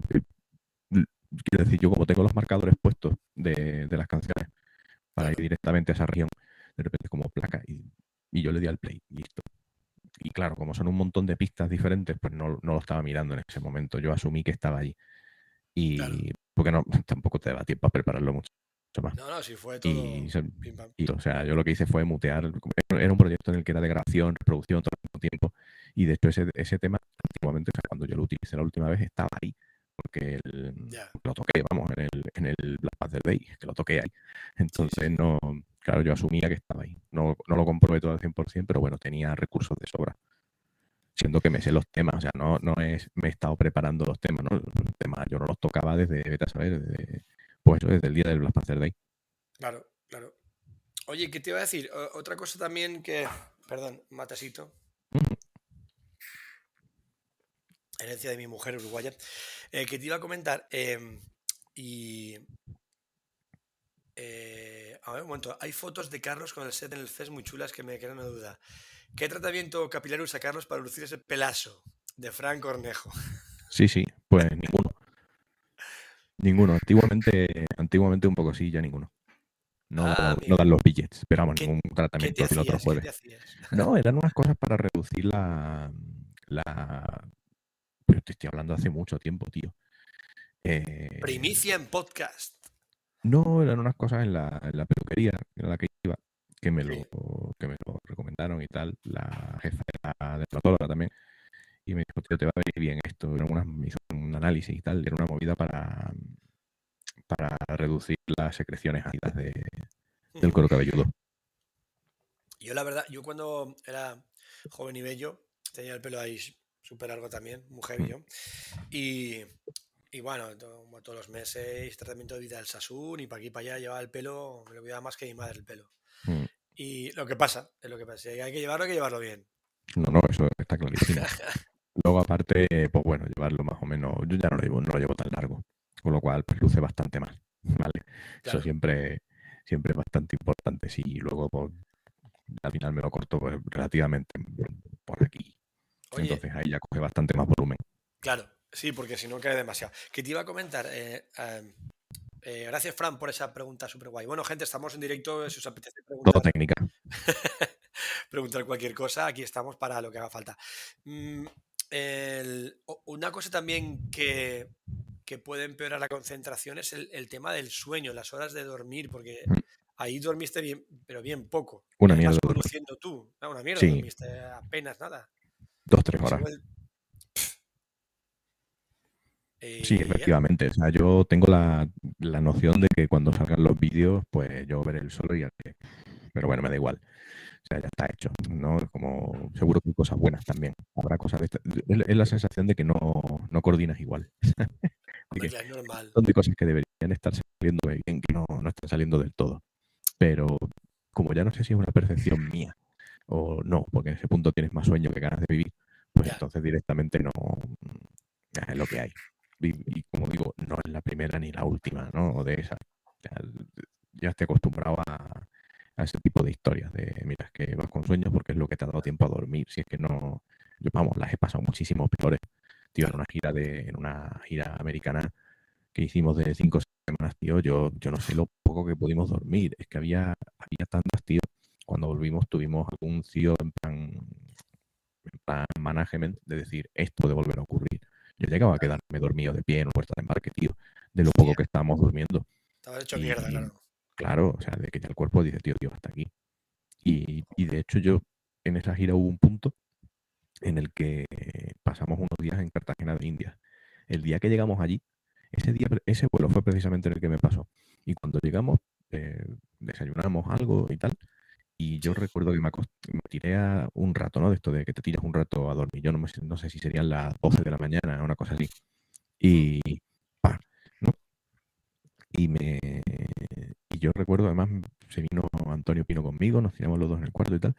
Quiero decir, yo como tengo los marcadores puestos de, las canciones para ir directamente a esa región, de repente como placa y, y yo le di al play y listo y claro, como son un montón de pistas diferentes, pues no, lo estaba mirando en ese momento. Yo asumí que estaba allí. Y porque no, tampoco te da tiempo a prepararlo mucho, más. No, no, si fue todo. Y, o sea, yo lo que hice fue mutear. Era un proyecto en el que era de grabación, reproducción todo el mismo tiempo. Y de hecho, ese, ese tema, antiguamente, cuando yo lo utilicé la última vez, estaba ahí. Porque lo toqué, vamos, en el, en el Black Panther Day, que lo toqué ahí. Entonces, no Claro, yo asumía que estaba ahí. No, no lo comprobé todo al 100%, pero bueno, tenía recursos de sobra. Siendo que me sé los temas, o sea, no, no es, me he estado preparando los temas, ¿no? Los temas yo no los tocaba desde, vete a saber, desde, pues desde el día del Black Panther Day. Claro, claro. Oye, ¿qué te iba a decir? otra cosa también que, perdón, matecito. Herencia de mi mujer uruguaya. Eh, que te iba a comentar, em, y eh, a ver, un momento. Hay fotos de Carlos con el set en el CES muy chulas que me quedan una duda. ¿Qué tratamiento capilar usa Carlos para lucir ese pelazo de Frank Cornejo? Sí, sí, pues ninguno. Ninguno. Antiguamente, antiguamente un poco sí, ya ninguno. No, ah, no dan los billets, pero vamos, ningún tratamiento de otro jueves. No, eran unas cosas para reducir la. la... Pero te estoy hablando hace mucho tiempo, tío. Eh, Primicia en podcast. No, eran unas cosas en la, peluquería en la que iba, que me, lo, que me lo recomendaron y tal, la jefa de la dermatóloga también, y me dijo, tío, te va a venir bien esto. me hizo un análisis y tal, era una movida para, para reducir las secreciones ácidas de, del cuero cabelludo. Yo la verdad, yo cuando era joven y bello, tenía el pelo ahí súper largo también, mujer y yo, y y bueno, todos los meses, tratamiento de vida del Sasun y para aquí y para allá llevaba el pelo, me lo cuidaba más que mi madre el pelo. Mm. Y lo que pasa, es lo que pasa. Si hay que llevarlo, hay que llevarlo bien. No, no, eso está clarísimo. Luego, aparte, pues bueno, llevarlo más o menos, yo ya no lo llevo, no lo llevo tan largo, con lo cual pues luce bastante más, ¿vale? Eso siempre, siempre es bastante importante. Si luego pues, al final me lo corto pues, relativamente por aquí. Entonces ahí ya coge bastante más volumen. Claro, Sí, porque si no cae demasiado. Que te iba a comentar. Eh, eh, gracias, Fran, por esa pregunta súper guay. Bueno, gente, estamos en directo. Si os apetece preguntar. Todo técnica. preguntar cualquier cosa, aquí estamos para lo que haga falta. Mm, una cosa también que, puede empeorar la concentración es el, tema del sueño, las horas de dormir, porque mm. ahí dormiste bien, pero bien poco. Una mierda. conduciendo tú. una mierda, dormiste apenas nada. Dos, tres horas. Sí, eh, efectivamente. O sea, yo tengo la, noción de que cuando salgan los vídeos, pues yo veré el solo y ya Pero bueno, me da igual. O sea, ya está hecho, ¿no? Como seguro que hay cosas buenas también. Habrá cosas de Es, la sensación de que no, no coordinas igual. es normal. Son de cosas que deberían estar saliendo bien, que no, no están saliendo del todo. Pero como ya no sé si es una percepción mía o no, porque en ese punto tienes más sueño que ganas de vivir, pues entonces directamente no es lo que hay y, como digo, no es la primera ni la última, ¿no? De esa. Ya, estoy acostumbrado a, ese tipo de historias de, mira, es que vas con sueños porque es lo que te ha dado tiempo a dormir. Si es que no, yo, vamos, las he pasado muchísimo peores. Tío, en una gira de, en una gira americana que hicimos de cinco semanas, tío, yo, yo no sé lo poco que pudimos dormir. Es que había, había tantas, tío. Cuando volvimos tuvimos algún tío en plan, en plan management de decir, esto puede volver a ocurrir. Yo llegaba a quedarme dormido de pie en un puerta de embarque, tío, de lo poco que estábamos durmiendo. Estaba hecho mierda, claro. Claro, o sea, de que ya el cuerpo dice, tío, tío, hasta aquí. Y, de hecho yo, en esa gira hubo un punto en el que pasamos unos días en Cartagena de India. El día que llegamos allí, ese día, ese vuelo fue precisamente el que me pasó. Y cuando llegamos, eh, desayunamos algo y tal, y yo recuerdo que me, tiré a un rato, ¿no? De esto de que te tiras un rato a dormir. Yo no, no sé si serían las 12 de la mañana, una cosa así. Y, ¿no? Y, me, y yo recuerdo, además, se vino Antonio Pino conmigo, nos tiramos los dos en el cuarto y tal.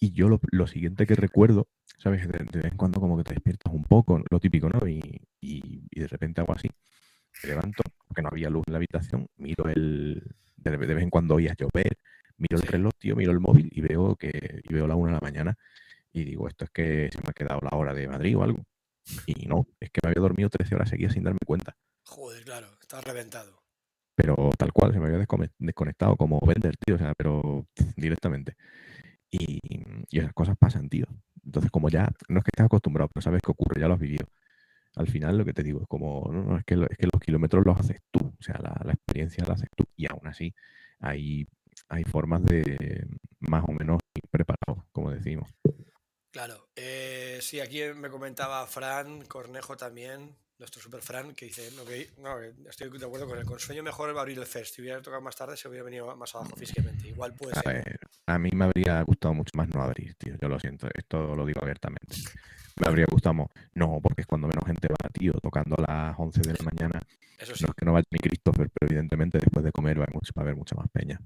Y yo lo, lo siguiente que recuerdo, ¿sabes? De, de vez en cuando como que te despiertas un poco, lo típico, ¿no? Y, y- y de repente hago así. Me levanto, porque no había luz en la habitación, miro el... De, de vez en cuando oías llover, miro el reloj, tío, miro el móvil y veo que y veo la una de la mañana y digo, esto es que se me ha quedado la hora de Madrid o algo. Y no, es que me había dormido 13 horas seguidas sin darme cuenta. Joder, claro, estás reventado. Pero tal cual, se me había descone- desconectado como vender, tío, o sea, pero directamente. Y, y esas cosas pasan, tío. Entonces, como ya, no es que estés acostumbrado, pero sabes que ocurre, ya lo has vivido. Al final, lo que te digo es como, no, no, es que, es que los kilómetros los haces tú, o sea, la, la experiencia la haces tú. Y aún así, hay, hay formas de más o menos ir preparados, como decimos. Claro. Eh, sí, aquí me comentaba Fran Cornejo también, nuestro super Fran, que dice, no, que, no, que estoy de acuerdo con él, con sueño mejor va a abrir el fest. Si hubiera tocado más tarde, se hubiera venido más abajo físicamente. Igual puede A ser. ver, a mí me habría gustado mucho más no abrir, tío. Yo lo siento, esto lo digo abiertamente. Me habría gustado, no, porque es cuando menos gente va, tío, tocando a las 11 de la mañana. Eso sí. No es que no vaya ni Christopher, pero evidentemente después de comer va a haber mucha más peña.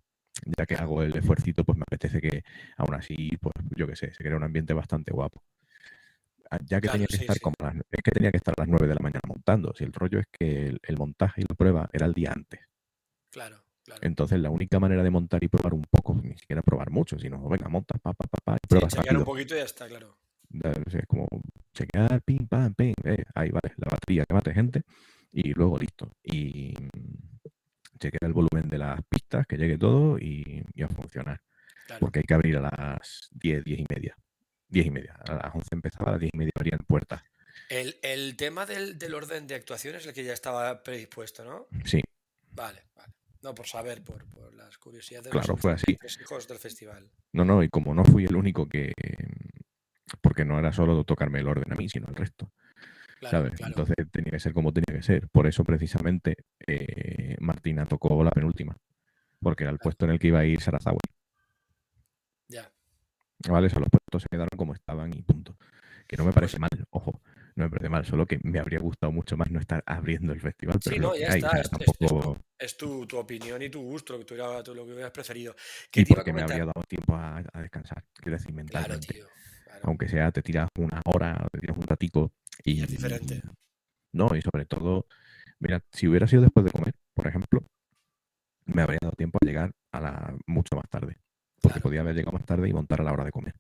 Ya que hago el esfuercito, pues me apetece que aún así, pues yo qué sé, se crea un ambiente bastante guapo. Ah, Ya que Claro, tenía que sí, estar sí. como las- es que tenía que estar a las 9 de la mañana montando. Si el rollo es que el, el montaje y la prueba era el día antes. Claro, claro. Entonces la única manera de montar y probar un poco, ni siquiera probar mucho, sino venga, montas, pa, pa, pa, pa, y Sí, pruebas chequear un rápido. poquito y ya está, claro. Es como chequear, pim, pam, pim, eh, ahí vale, la batería que mate gente y luego listo. Y chequear el volumen de las pistas, que llegue todo y, y a funcionar. claro. Porque hay que abrir a las 10, 10 y media. 10 y media. A las 11 empezaba, a las 10 y media abrían puertas. El, el tema del, del orden de actuación es el que ya estaba predispuesto, ¿no? Sí, Vale, vale. No, por saber, por, por las curiosidades de Claro, los fue así. tres hijos del festival. no, no, y como no fui el único que. Porque no era solo tocarme el orden a mí, sino el resto. Claro, ¿sabes? claro. Entonces tenía que ser como tenía que ser. Por eso, precisamente, eh, Martina tocó la penúltima. Porque era el puesto en el que iba a ir Sarazawi. Ya. ¿Vale? O sea, los puestos se quedaron como estaban y punto. Que no me parece mal, ojo, no me parece mal, solo que me habría gustado mucho más no estar abriendo el festival, pero Sí, no, ya hay, está, es- tu, tu opinión y tu gusto, lo que tú, lo que hubieras preferido. ¿Qué Y porque me habría dado tiempo a, a descansar, quiero decir, Claro, mentalmente. tío. Aunque sea, te tiras una hora te tiras un ratico y... es diferente. No, y sobre todo, mira, si hubiera sido después de comer, por ejemplo, me habría dado tiempo a llegar a la mucho más tarde. Porque Claro. podía haber llegado más tarde y montar a la hora de comer.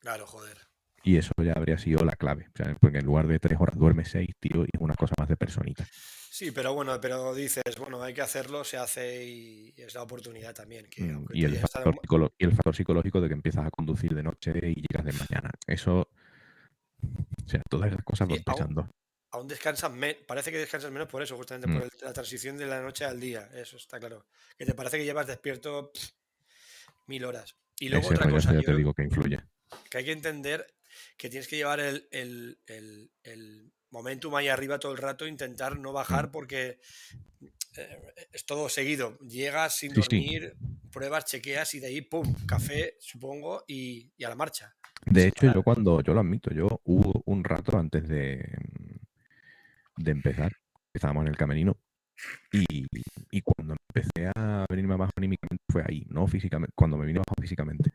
Claro, joder. Y eso ya habría sido la clave. O sea, porque en lugar de tres horas duermes seis, tío, y es una cosa más de personita. Sí, pero bueno, pero dices, bueno, hay que hacerlo, se hace y es la oportunidad también. Que Mm, Y el, estado factor mu- psicolo- y el factor psicológico de que empiezas a conducir de noche y llegas de mañana. Eso, o sea, todas esas cosas van aún- pesando. aún descansas menos, parece que descansas menos por eso, justamente Mm. por el- la transición de la noche al día, eso está claro. Que te parece que llevas despierto pff, mil horas. Y luego Ese otra cosa, ya yo te digo que influye. que hay que entender que tienes que llevar el- el- el momentum ahí arriba todo el rato, intentar no Mm. bajar porque eh, es todo seguido. Llegas sin Sí, sí. dormir, pruebas, chequeas y de ahí, ¡pum! Café, supongo, y, y a la marcha. De hecho, yo cuando, yo lo admito, yo hubo un rato antes de, de empezar, estábamos en el camerino, y, y cuando empecé a venirme abajo anímicamente fue ahí, no físicamente, cuando me vine abajo físicamente.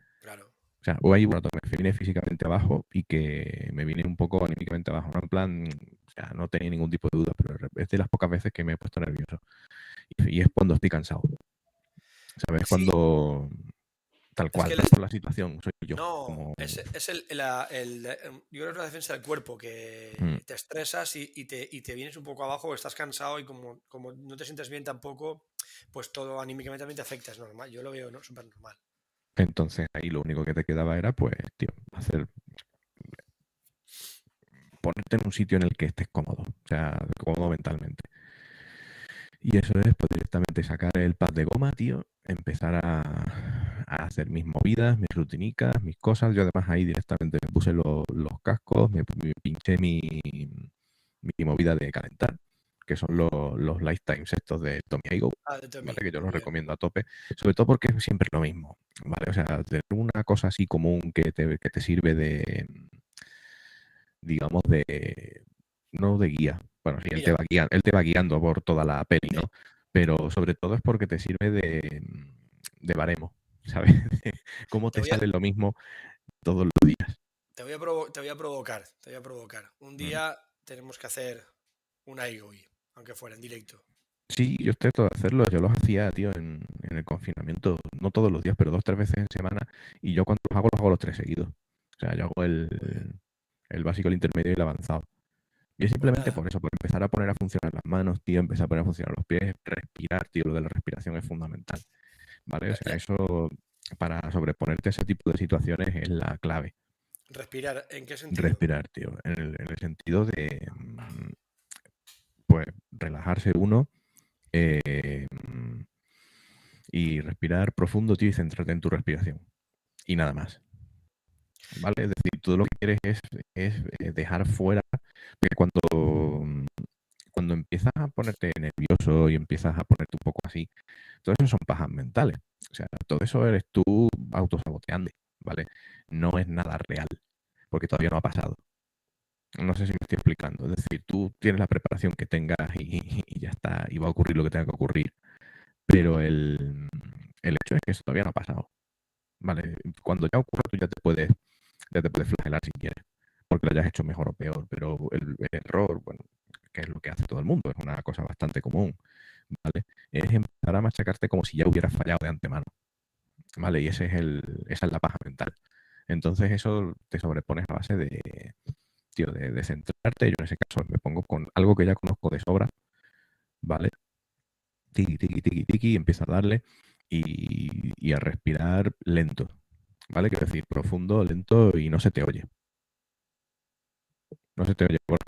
O sea, ahí un rato que me vine físicamente abajo y que me vine un poco anímicamente abajo, ¿no? En plan, o sea, no tenía ningún tipo de duda, pero es de las pocas veces que me he puesto nervioso. Y, y es cuando estoy cansado. ¿Sabes? Sí. Cuando tal cual, que les- por la situación, soy yo. No, como- es, es el, la- el- em, yo creo que es la defensa del cuerpo, que Mm. te estresas y, y te, y te vienes un poco abajo, estás cansado y como, como no te sientes bien tampoco, pues todo anímicamente también te afecta, es normal. Yo lo veo ¿no? súper normal. Entonces ahí lo único que te quedaba era, pues, tío, hacer. ponerte en un sitio en el que estés cómodo, o sea, cómodo mentalmente. Y eso es, pues, directamente sacar el pad de goma, tío, empezar a, hacer mis movidas, mis rutinicas, mis cosas. Yo además ahí directamente me puse lo- los cascos, me pinché mi, mi movida de calentar, que son los, los lifetimes estos de Tommy Igo. Ah, de Tommy, ¿vale? Que yo los bien. recomiendo a tope, sobre todo porque es siempre lo mismo, ¿vale? O sea, tener una cosa así común que te, que te sirve de, digamos, de, no de guía, bueno, sí, él te, va guiando, él te va guiando por toda la peli. ¿no? Pero sobre todo es porque te sirve de, de baremo, ¿sabes? Cómo Te te voy a- sale lo mismo todos los días. Te voy a, te voy a provocar, te voy a provocar. Un día tenemos que hacer un IGOI, aunque fuera en directo. Sí, yo estoy todo hacerlo. Yo los hacía, tío, en, el confinamiento, no todos los días, pero dos, tres veces en semana. Y yo cuando los hago, los hago los tres seguidos. O sea, yo hago el, el básico, el intermedio y el avanzado. Y es simplemente por eso, por empezar a poner a funcionar las manos, tío, empezar a poner a funcionar los pies, respirar, tío, lo de la respiración es fundamental. ¿Vale? O sea, eso para sobreponerte a ese tipo de situaciones es la clave. ¿Respirar en qué sentido? Respirar, tío. En el, en el sentido de, mm, pues, relajarse uno eh, y respirar profundo, y centrarte en tu respiración. Y nada más. ¿Vale? Es decir, tú lo que quieres es, es eh, dejar fuera, porque cuando, cuando empiezas a ponerte nervioso y empiezas a ponerte un poco así, todo eso son pajas mentales. O sea, todo eso eres tú autosaboteando, ¿vale? No es nada real, porque todavía no ha pasado. No sé si me estoy explicando. Es decir, tú tienes la preparación que tengas y, ya está, y va a ocurrir lo que tenga que ocurrir. Pero el, el hecho es que eso todavía no ha pasado. ¿Vale? Cuando ya ocurra, tú ya te puedes, ya te puedes flagelar si quieres, porque lo hayas hecho mejor o peor. Pero el, error, bueno, que es lo que hace todo el mundo, es una cosa bastante común, ¿vale? Es empezar a machacarte como si ya hubieras fallado de antemano. ¿Vale? Y ese es el, esa es la paja mental. Entonces eso te sobrepones a base de, tío, de, centrarte. Yo en ese caso me pongo con algo que ya conozco de sobra, ¿vale? Tiki, tiki, tiki, tiki, empiezo a darle y, a respirar lento, ¿vale? Quiero decir, profundo, lento y no se te oye. No se te oye, por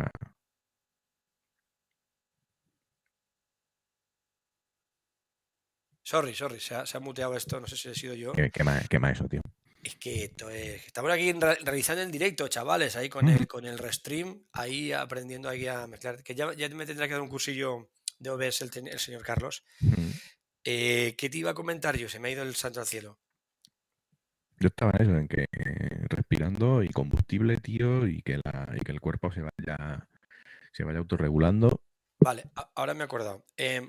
Sorry, sorry, se ha, muteado esto, no sé si he sido yo. ¿Qué, qué más eso, tío? Es que esto es, estamos aquí realizando en directo, chavales, ahí con el, con el restream, ahí aprendiendo aquí a mezclar. Que ya, ya me tendrá que dar un cursillo de OBS el, el señor Carlos. Eh, ¿Qué te iba a comentar yo? Se me ha ido el santo al cielo. Yo estaba en eso, en que respirando y combustible, tío, y que, la, y que el cuerpo se vaya, se vaya autorregulando. Vale, ahora me he acordado. Em,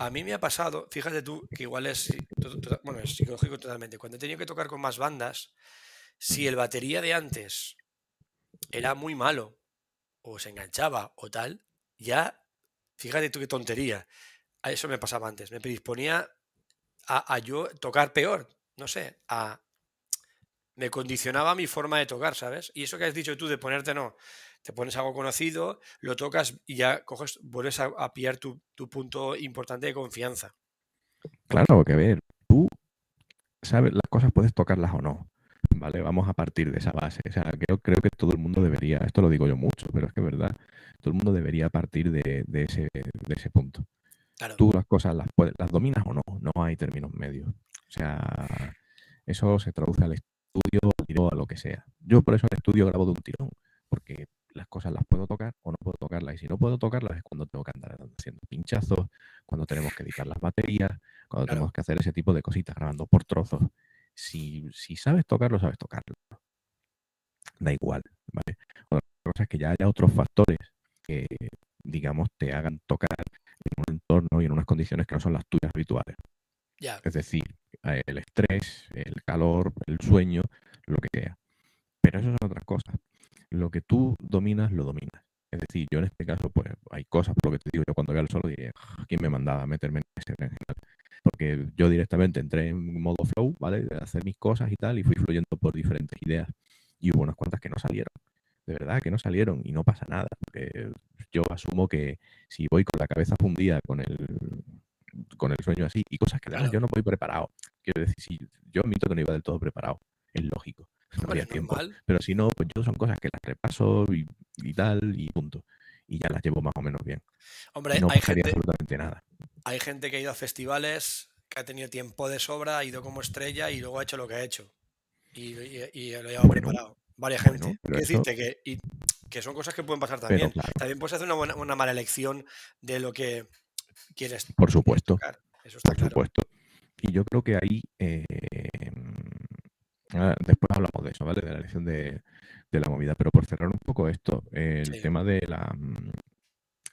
a mí me ha pasado, fíjate tú, que igual es, bueno, es psicológico totalmente. Cuando he tenido que tocar con más bandas, si el batería de antes era muy malo, o se enganchaba, o tal, ya, fíjate tú qué tontería. A eso me pasaba antes. Me predisponía a, a yo tocar peor, no sé, a, me condicionaba mi forma de tocar, ¿sabes? Y eso que has dicho tú de ponerte, no, te pones algo conocido, lo tocas y ya coges, vuelves a, pillar tu, punto importante de confianza. Claro, que ver, tú sabes, las cosas puedes tocarlas o no. ¿Vale? Vamos a partir de esa base. O sea, creo, creo que todo el mundo debería, esto lo digo yo mucho, pero es que es verdad, todo el mundo debería partir de, ese, de ese punto. Tú las cosas las, puedes, las dominas o no, no hay términos medios. O sea, eso se traduce al estudio, a lo que sea. Yo por eso el estudio grabo de un tirón, porque las cosas las puedo tocar o no puedo tocarlas. Y si no puedo tocarlas es cuando tengo que andar haciendo pinchazos, cuando tenemos que editar las baterías, cuando tenemos que hacer ese tipo de cositas grabando por trozos. Si, si sabes tocarlo, sabes tocarlo. Da igual, ¿vale? Otra cosa es que ya haya otros factores que, digamos, te hagan tocar en un entorno y en unas condiciones que no son las tuyas habituales. Es decir, el estrés, el calor, el sueño, lo que sea. Pero eso son otras cosas lo que tú dominas, lo dominas. Es decir, yo en este caso, pues hay cosas, por lo que te digo, yo cuando vea el solo diré, ah, ¿quién me mandaba a meterme en ese general? Porque yo directamente entré en modo flow, ¿vale? De hacer mis cosas y tal, y fui fluyendo por diferentes ideas. Y hubo unas cuantas que no salieron. De verdad, que no salieron y no pasa nada. Porque yo asumo que si voy con la cabeza fundida, con el, con el sueño así, y cosas que yo no voy preparado. Quiero decir, si yo admito que no iba del todo preparado, es lógico no había tiempo. Pero si no, pues yo son cosas que las repaso y, tal, y punto. Y ya las llevo más o menos bien. Hombre, hay gente, absolutamente nada. Hay gente que ha ido a festivales, que ha tenido tiempo de sobra, ha ido como estrella y luego ha hecho lo que ha hecho. Y, lo ha preparado. Varias gente. decirte que, que son cosas que pueden pasar también. También puedes hacer una, una mala elección de lo que quieres. Por supuesto. Eso está Por supuesto. Y yo creo que ahí eh, Ah, después hablamos de eso, ¿vale? De la elección de, la movida. Pero por cerrar un poco esto, el tema de la, mm,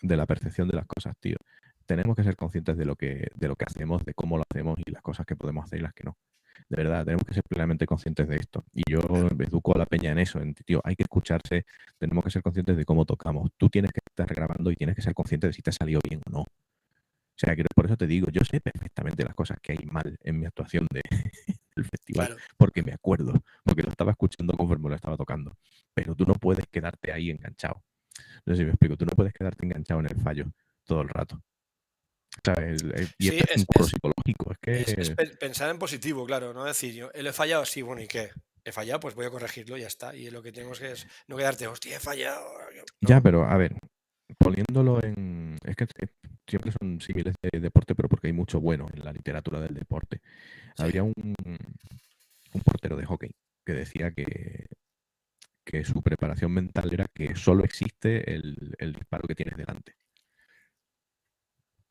de la percepción de las cosas, tío. Tenemos que ser conscientes de lo que, de lo que hacemos, de cómo lo hacemos y las cosas que podemos hacer y las que no. De verdad, tenemos que ser plenamente conscientes de esto. Y yo educo a la peña en eso, en tío, hay que escucharse, tenemos que ser conscientes de cómo tocamos. Tú tienes que estar grabando y tienes que ser consciente de si te ha salido bien o no. O sea, que por eso te digo, yo sé perfectamente las cosas que hay mal en mi actuación de, del festival, porque me acuerdo, porque lo estaba escuchando conforme lo estaba tocando. Pero tú no puedes quedarte ahí enganchado. No sé si me explico, tú no puedes quedarte enganchado en el fallo todo el rato. ¿Sabes? Y es, un curso psicológico. Es, que... es, pensar en positivo, claro, no decir yo, he fallado, sí, bueno, ¿y qué? He fallado, pues voy a corregirlo y ya está. Y lo que tenemos que es no quedarte, hostia, he fallado. Ya, pero a ver, poniéndolo en. Es que eh, siempre son civiles de deporte, pero porque hay mucho bueno en la literatura del deporte. Había un, un portero de hockey que decía que, que su preparación mental era que solo existe el, el disparo que tienes delante.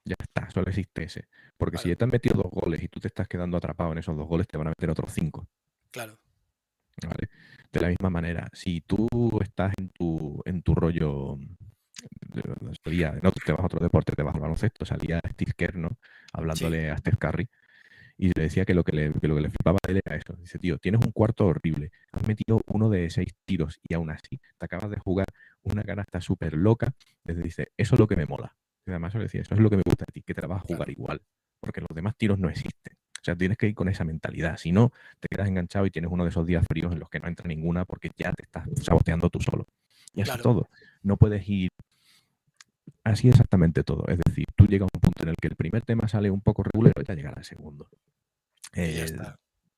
Ya está, solo existe ese. Porque si ya te han metido dos goles y tú te estás quedando atrapado en esos dos goles, te van a meter otros cinco. Claro. ¿Vale? De la misma manera, si tú estás en tu, en tu rollo, no te vas a otro deporte, te vas al baloncesto, salía Steve Kerr, ¿no? Hablándole a Steph Curry y le decía que lo que le, que lo que le flipaba a él era eso. Dice, tío, tienes un cuarto horrible, has metido uno de seis tiros y aún así te acabas de jugar una canasta súper loca. Entonces dice, eso es lo que me mola. Y además yo le decía, eso es lo que me gusta a ti, que te la vas a jugar igual, porque los demás tiros no existen. O sea, tienes que ir con esa mentalidad. Si no, te quedas enganchado y tienes uno de esos días fríos en los que no entra ninguna porque ya te estás saboteando tú solo. Y así todo. No puedes ir así exactamente todo. Es decir, tú llegas a un punto en el que el primer tema sale un poco regular y ya llegará el segundo.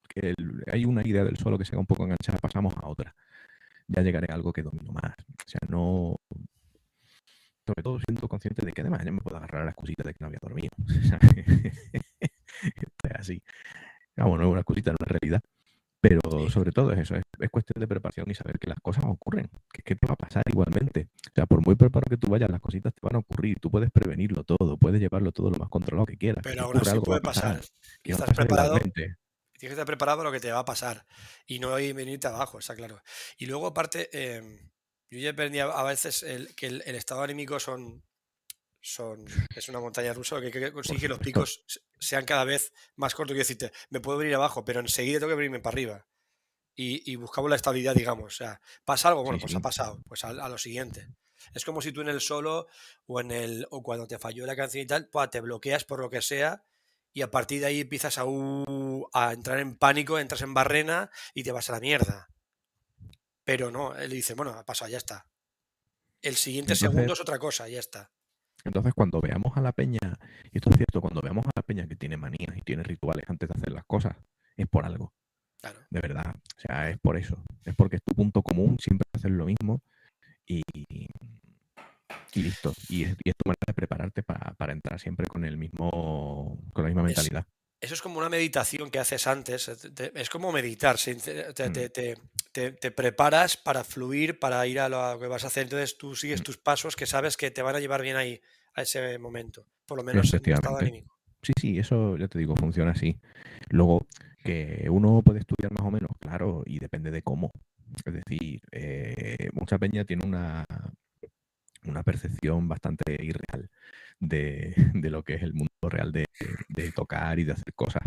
que hay una idea del suelo que se un poco enganchada, pasamos a otra. Ya llegaré a algo que domino más. O sea, no, sobre todo siendo consciente de que además ya me puedo agarrar a la excusita de que no había dormido. así. Vamos, no es una excusita, no es realidad. Pero sobre todo es eso, es, cuestión de preparación y saber que las cosas ocurren, que, que te va a pasar igualmente. O sea, por muy preparado que tú vayas, las cositas te van a ocurrir, tú puedes prevenirlo todo, puedes llevarlo todo lo más controlado que quieras. Pero ahora sí puede pasar. estás preparado, tienes que estar preparado para lo que te va a pasar y no venirte abajo, está claro. Y luego aparte, eh, yo ya aprendí a, veces el, que el, estado anímico son, son, es una montaña rusa que, que consigue que los picos sean cada vez más cortos. Quiero decirte, me puedo venir abajo, pero enseguida tengo que venirme para arriba. Y, y buscamos la estabilidad, digamos. O sea, pasa algo, bueno, pues ha pasado, pues a, lo siguiente. Es como si tú en el solo o en el o cuando te falló la canción y tal, pues, te bloqueas por lo que sea y a partir de ahí empiezas a, a entrar en pánico, entras en barrena y te vas a la mierda. Pero no, él dice, bueno, ha pasado, ya está. El siguiente segundo es otra cosa, ya está. Entonces, cuando veamos a la peña, y esto es cierto, cuando veamos a la peña que tiene manías y tiene rituales antes de hacer las cosas, es por algo. Claro. De verdad. O sea, es por eso. Es porque es tu punto común, siempre hacer lo mismo y, y listo. Y es, tu manera de prepararte para, entrar siempre con el mismo, con la misma mentalidad. eso es como una meditación que haces antes. Es como meditar. Mm. Te, te, preparas para fluir, para ir a lo que vas a hacer. Entonces tú sigues mm. tus pasos que sabes que te van a llevar bien ahí, a ese momento. Por lo menos en estado anímico. Sí, sí, eso ya te digo, funciona así. Luego, que uno puede estudiar más o menos, claro, y depende de cómo. Es decir, eh, mucha peña tiene una, una percepción bastante irreal de, lo que es el mundo real de, tocar y de hacer cosas.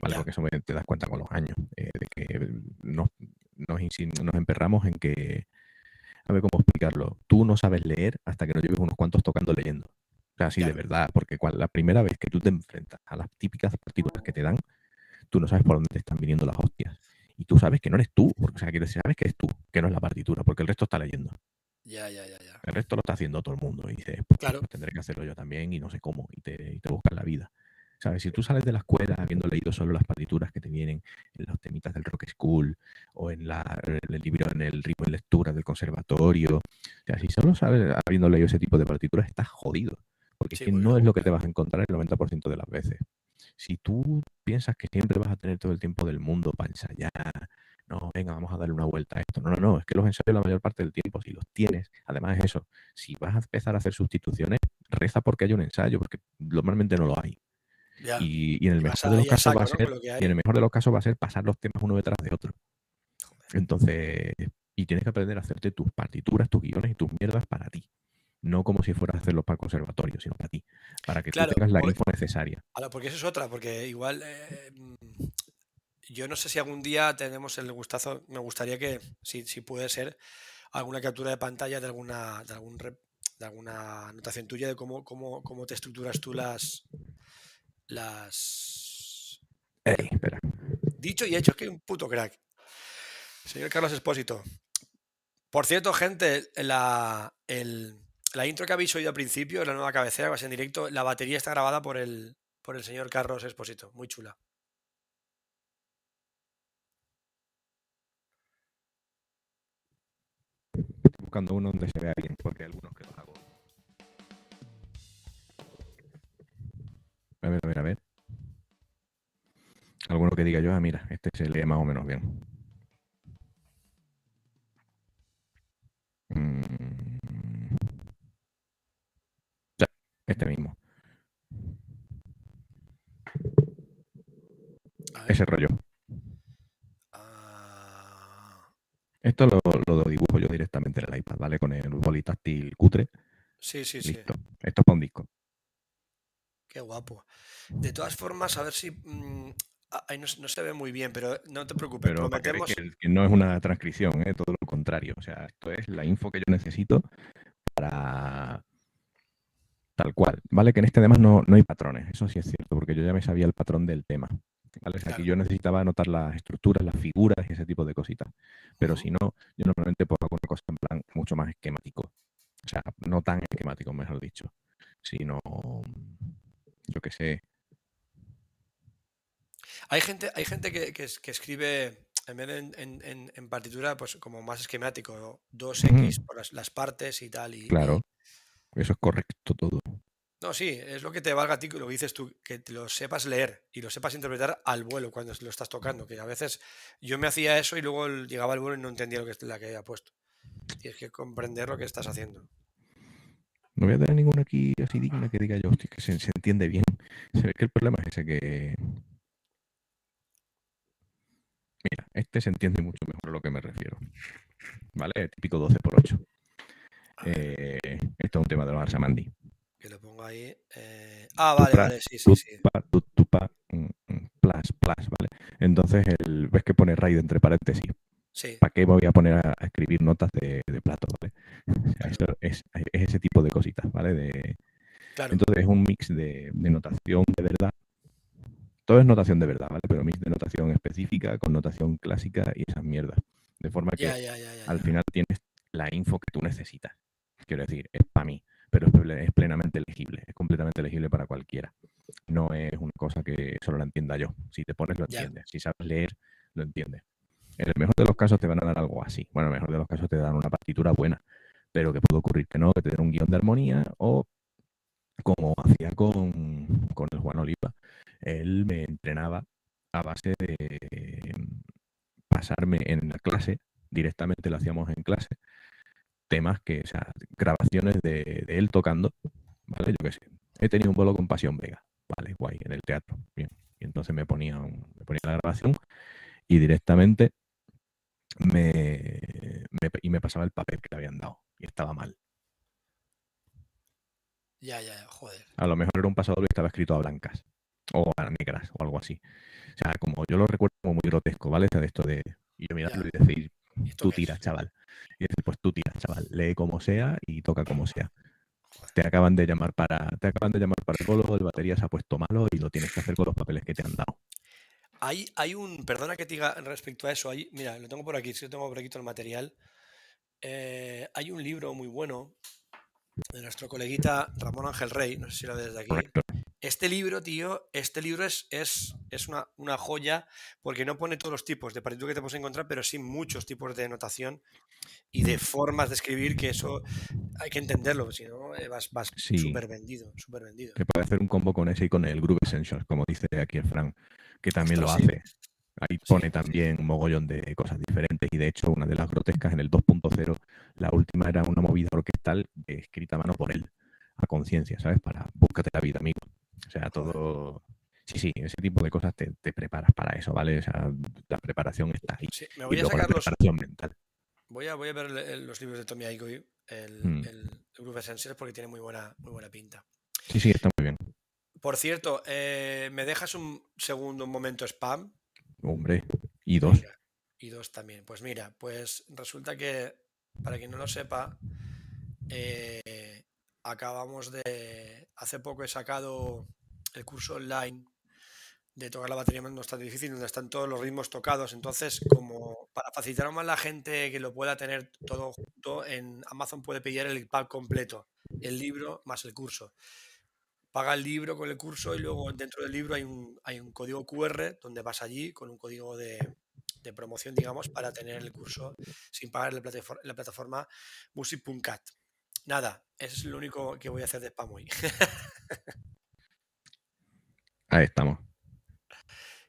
¿vale? Porque eso te das cuenta con los años, eh, de que nos, nos, nos emperramos en que, a ver cómo explicarlo, tú no sabes leer hasta que no lleves unos cuantos tocando leyendo. O sea, así de verdad, porque cuando, la primera vez que tú te enfrentas a las típicas partituras que te dan, tú no sabes por dónde te están viniendo las hostias. Y tú sabes que no eres tú, porque o sea, que sabes que eres tú, que no es la partitura, porque el resto está leyendo. Ya, ya, ya, ya. El resto lo está haciendo todo el mundo. Y dices, pues, claro. Pues tendré que hacerlo yo también y no sé cómo. Y te, y te buscas la vida. ¿Sabes? Si tú sales de la escuela habiendo leído solo las partituras que te vienen en los temitas del Rock School o en, la, el libro, en el ritmo de lectura del conservatorio, o sea, si solo sabes habiendo leído ese tipo de partituras, estás jodido. Porque es que no es lo que te vas a encontrar el 90% de las veces. Si tú piensas que siempre vas a tener todo el tiempo del mundo para ensayar, no, venga, vamos a darle una vuelta a esto. No, no, no, es que los ensayos la mayor parte del tiempo, si los tienes, además es eso, si vas a empezar a hacer sustituciones, reza porque hay un ensayo, porque normalmente no lo hay. Y, en el mejor de los casos va a ser, y en el mejor de los casos va a ser pasar los temas uno detrás de otro. Entonces, y tienes que aprender a hacerte tus partituras, tus guiones y tus mierdas para ti. No como si fueras a hacerlos para el conservatorio, sino para ti. Para que tú tengas la info necesaria. porque eso es otra, porque igual eh, yo no sé si algún día tenemos el gustazo, me gustaría que, si, si puede ser, alguna captura de pantalla de alguna, de algún de alguna anotación tuya de cómo, cómo, cómo te estructuras tú las. Las. espera. Dicho y hecho, es que un puto crack. Señor Carlos Espósito. Por cierto, gente, la, la intro que habéis oído al principio, la nueva cabecera, va a ser en directo, la batería está grabada por el, por el señor Carlos Espósito. Muy chula. buscando uno donde se vea bien, porque hay algunos que los A ver, a ver, a ver. Alguno que diga yo, ah, mira, este se lee más o menos bien. Mm. este mismo. Ese rollo. Esto lo, lo, dibujo yo directamente en el iPad, ¿vale? Con el bolitáctil cutre. Sí, sí, Listo. Esto es para un disco. Qué guapo. De todas formas, a ver si. Mm, ahí no, se ve muy bien, pero no te preocupes. Pero que, no es una transcripción, ¿eh? todo lo contrario. O sea, esto es la info que yo necesito para. Tal cual. Vale, que en este además no, no hay patrones. Eso sí es cierto, porque yo ya me sabía el patrón del tema. Aquí yo necesitaba anotar las estructuras, las figuras y ese tipo de cositas. Pero si no, yo normalmente pongo una cosa en plan mucho más esquemático. O sea, no tan esquemático, mejor dicho. Sino, yo qué sé. Hay gente, hay gente que, escribe, en vez de en, partitura, pues como más esquemático, 2X por las, partes y tal. Y, claro, eso es correcto todo. No, sí, es lo que te valga a ti, lo que dices tú, que lo sepas leer y lo sepas interpretar al vuelo cuando lo estás tocando, que a veces yo me hacía eso y luego llegaba al vuelo y no entendía lo que la que había puesto. Tienes que comprender lo que estás haciendo. No voy a tener ninguna aquí así digna que diga yo, hostia, que se, entiende bien. Se ve que el problema es ese que... Mira, este se entiende mucho mejor a lo que me refiero. ¿Vale? Típico 12 por 8 eh, esto es un tema de los Arsamandi lo pongo ahí. Eh, ah, vale, vale, sí, sí, sí. Mm, mm, plus, plus, ¿vale? Entonces, el, ves que pone RAID entre paréntesis. Sí. ¿Para qué voy a poner a, escribir notas de, plato? ¿vale? es, ese tipo de cositas, ¿vale? De, Entonces es un mix de, notación de verdad. Todo es notación de verdad, ¿vale? Pero mix de notación específica con notación clásica y esas mierdas. De forma que al final tienes la info que tú necesitas. Quiero decir, es para mí pero es plenamente legible, es completamente legible para cualquiera. No es una cosa que solo la entienda yo. Si te pones, lo entiendes. Si sabes leer, lo entiendes. En el mejor de los casos te van a dar algo así. Bueno, en el mejor de los casos te dan una partitura buena, pero que puede ocurrir que no, que te den un guion de armonía o como hacía con, con el Juan Oliva, él me entrenaba a base de pasarme en la clase, directamente lo hacíamos en clase, temas que, o sea, grabaciones de, él tocando, ¿vale? Yo qué sé. He tenido un vuelo con Pasión Vega, ¿vale? Guay, en el teatro, bien. Y entonces me ponía, me ponía la grabación y directamente me, y me pasaba el papel que le habían dado y estaba mal. Ya, ya, joder. A lo mejor era un pasador y estaba escrito a blancas o a negras o algo así. O sea, como yo lo recuerdo como muy grotesco, ¿vale? de esto de. Y yo mirarlo y decir, tú tiras, chaval. Y dices, pues tú tiras, chaval. Lee como sea y toca como sea. Te acaban de llamar para, te acaban de llamar para el bolo, el batería se ha puesto malo y lo tienes que hacer con los papeles que te han dado. Hay, hay un, perdona que te diga respecto a eso, hay, mira, lo tengo por aquí, si lo tengo por aquí todo el material. Eh, hay un libro muy bueno de nuestro coleguita Ramón Ángel Rey, no sé si lo desde aquí. Este libro, tío, este libro es, es, es una, una, joya porque no pone todos los tipos de partitura que te puedes encontrar, pero sí muchos tipos de notación y de formas de escribir que eso hay que entenderlo, si no eh, vas, vas súper vendido, súper vendido. Que puede hacer un combo con ese y con el Groove Essentials, como dice aquí el Frank, que también lo hace. Ahí pone también un mogollón de cosas diferentes y de hecho una de las grotescas en el 2.0, la última era una movida orquestal escrita a mano por él, a conciencia, ¿sabes? Para búscate la vida, amigo. O sea, todo... Sí, sí, ese tipo de cosas te, preparas para eso, ¿vale? O sea, la preparación está ahí. me voy a sacar los... mental. Voy a, voy a ver los libros de Tommy Aigoy, el, mm. el, Groove Essentials, porque tiene muy buena, muy buena pinta. Sí, sí, está muy bien. Por cierto, eh, ¿me dejas un segundo, un momento spam? Hombre, y dos. y dos también. Pues mira, pues resulta que, para quien no lo sepa, eh, acabamos de. Hace poco he sacado el curso online de tocar la batería no es tan difícil, donde están todos los ritmos tocados. Entonces, como para facilitar más la gente que lo pueda tener todo junto, en Amazon puede pedir el pack completo, el libro más el curso. Paga el libro con el curso y luego dentro del libro hay un, hay un código QR donde vas allí con un código de, de promoción, digamos, para tener el curso sin pagar la plataforma, la plataforma music.cat. Nada, es lo único que voy a hacer de spam hoy. Ahí estamos.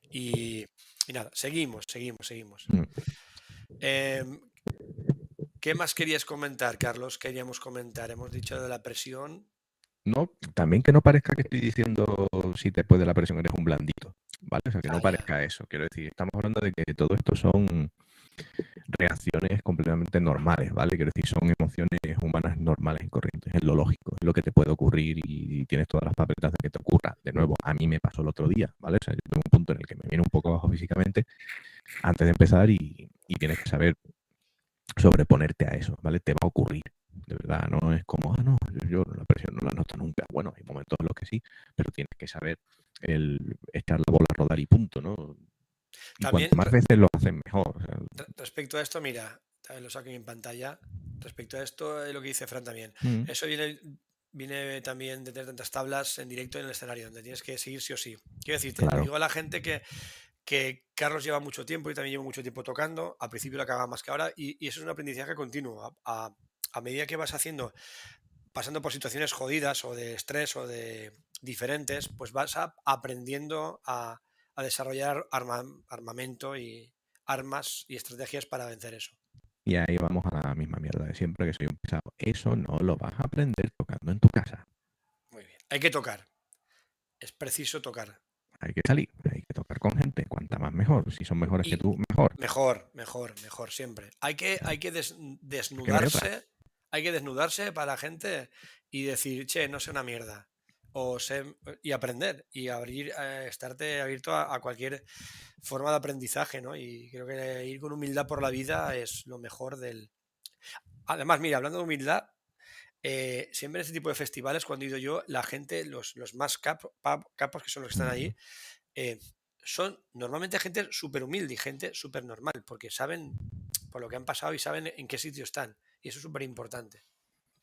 Y, nada, seguimos, seguimos, seguimos. Mm. Em, ¿Qué más querías comentar, Carlos? Queríamos comentar. Hemos dicho de la presión. No, también que no parezca que estoy diciendo si te puede la presión eres un blandito, ¿vale? O sea, que no parezca eso. Quiero decir, estamos hablando de que todo esto son reacciones completamente normales, ¿vale? Quiero decir, son emociones humanas normales y corrientes, es lo lógico, es lo que te puede ocurrir y, tienes todas las papeletas de que te ocurra. De nuevo, a mí me pasó el otro día, ¿vale? O sea, yo tengo un punto en el que me viene un poco abajo físicamente antes de empezar y, tienes que saber sobreponerte a eso, ¿vale? Te va a ocurrir, de verdad, no es como, ah, no, yo la presión no la noto nunca. Bueno, hay momentos en los que sí, pero tienes que saber el echar la bola a rodar y punto, ¿no? También, más veces lo hacen mejor. respecto a esto, mira, lo saco en pantalla. Respecto a esto, es lo que dice Fran también. Mm. Eso viene, viene también de tener tantas tablas en directo en el escenario, donde tienes que seguir sí o sí. Quiero decirte, digo a la gente que, que Carlos lleva mucho tiempo y también llevo mucho tiempo tocando. Al principio lo acaba más que ahora, y, eso es un aprendizaje continuo. A, a, medida que vas haciendo, pasando por situaciones jodidas o de estrés o de diferentes, pues vas aprendiendo a, a desarrollar armamento y armas y estrategias para vencer eso. Y ahí vamos a la misma mierda de siempre, que soy un pesado. Eso no lo vas a aprender tocando en tu casa. Muy bien. Hay que tocar. Es preciso tocar. Hay que salir, hay que tocar con gente. Cuanta más mejor. Si son mejores que tú, mejor. Mejor, mejor, mejor, siempre. Hay que, hay que desnudarse. Hay que desnudarse para la gente y decir, che, no sé una mierda o y aprender y abrir, eh, estarte abierto a, cualquier forma de aprendizaje, ¿no? Y creo que ir con humildad por la vida es lo mejor del... Además, mira, hablando de humildad, eh, siempre en este tipo de festivales, cuando he ido yo, la gente, los, los más capos, que son los que están ahí, eh, son normalmente gente súper humilde y gente súper normal, porque saben por lo que han pasado y saben en qué sitio están. Y eso es súper importante.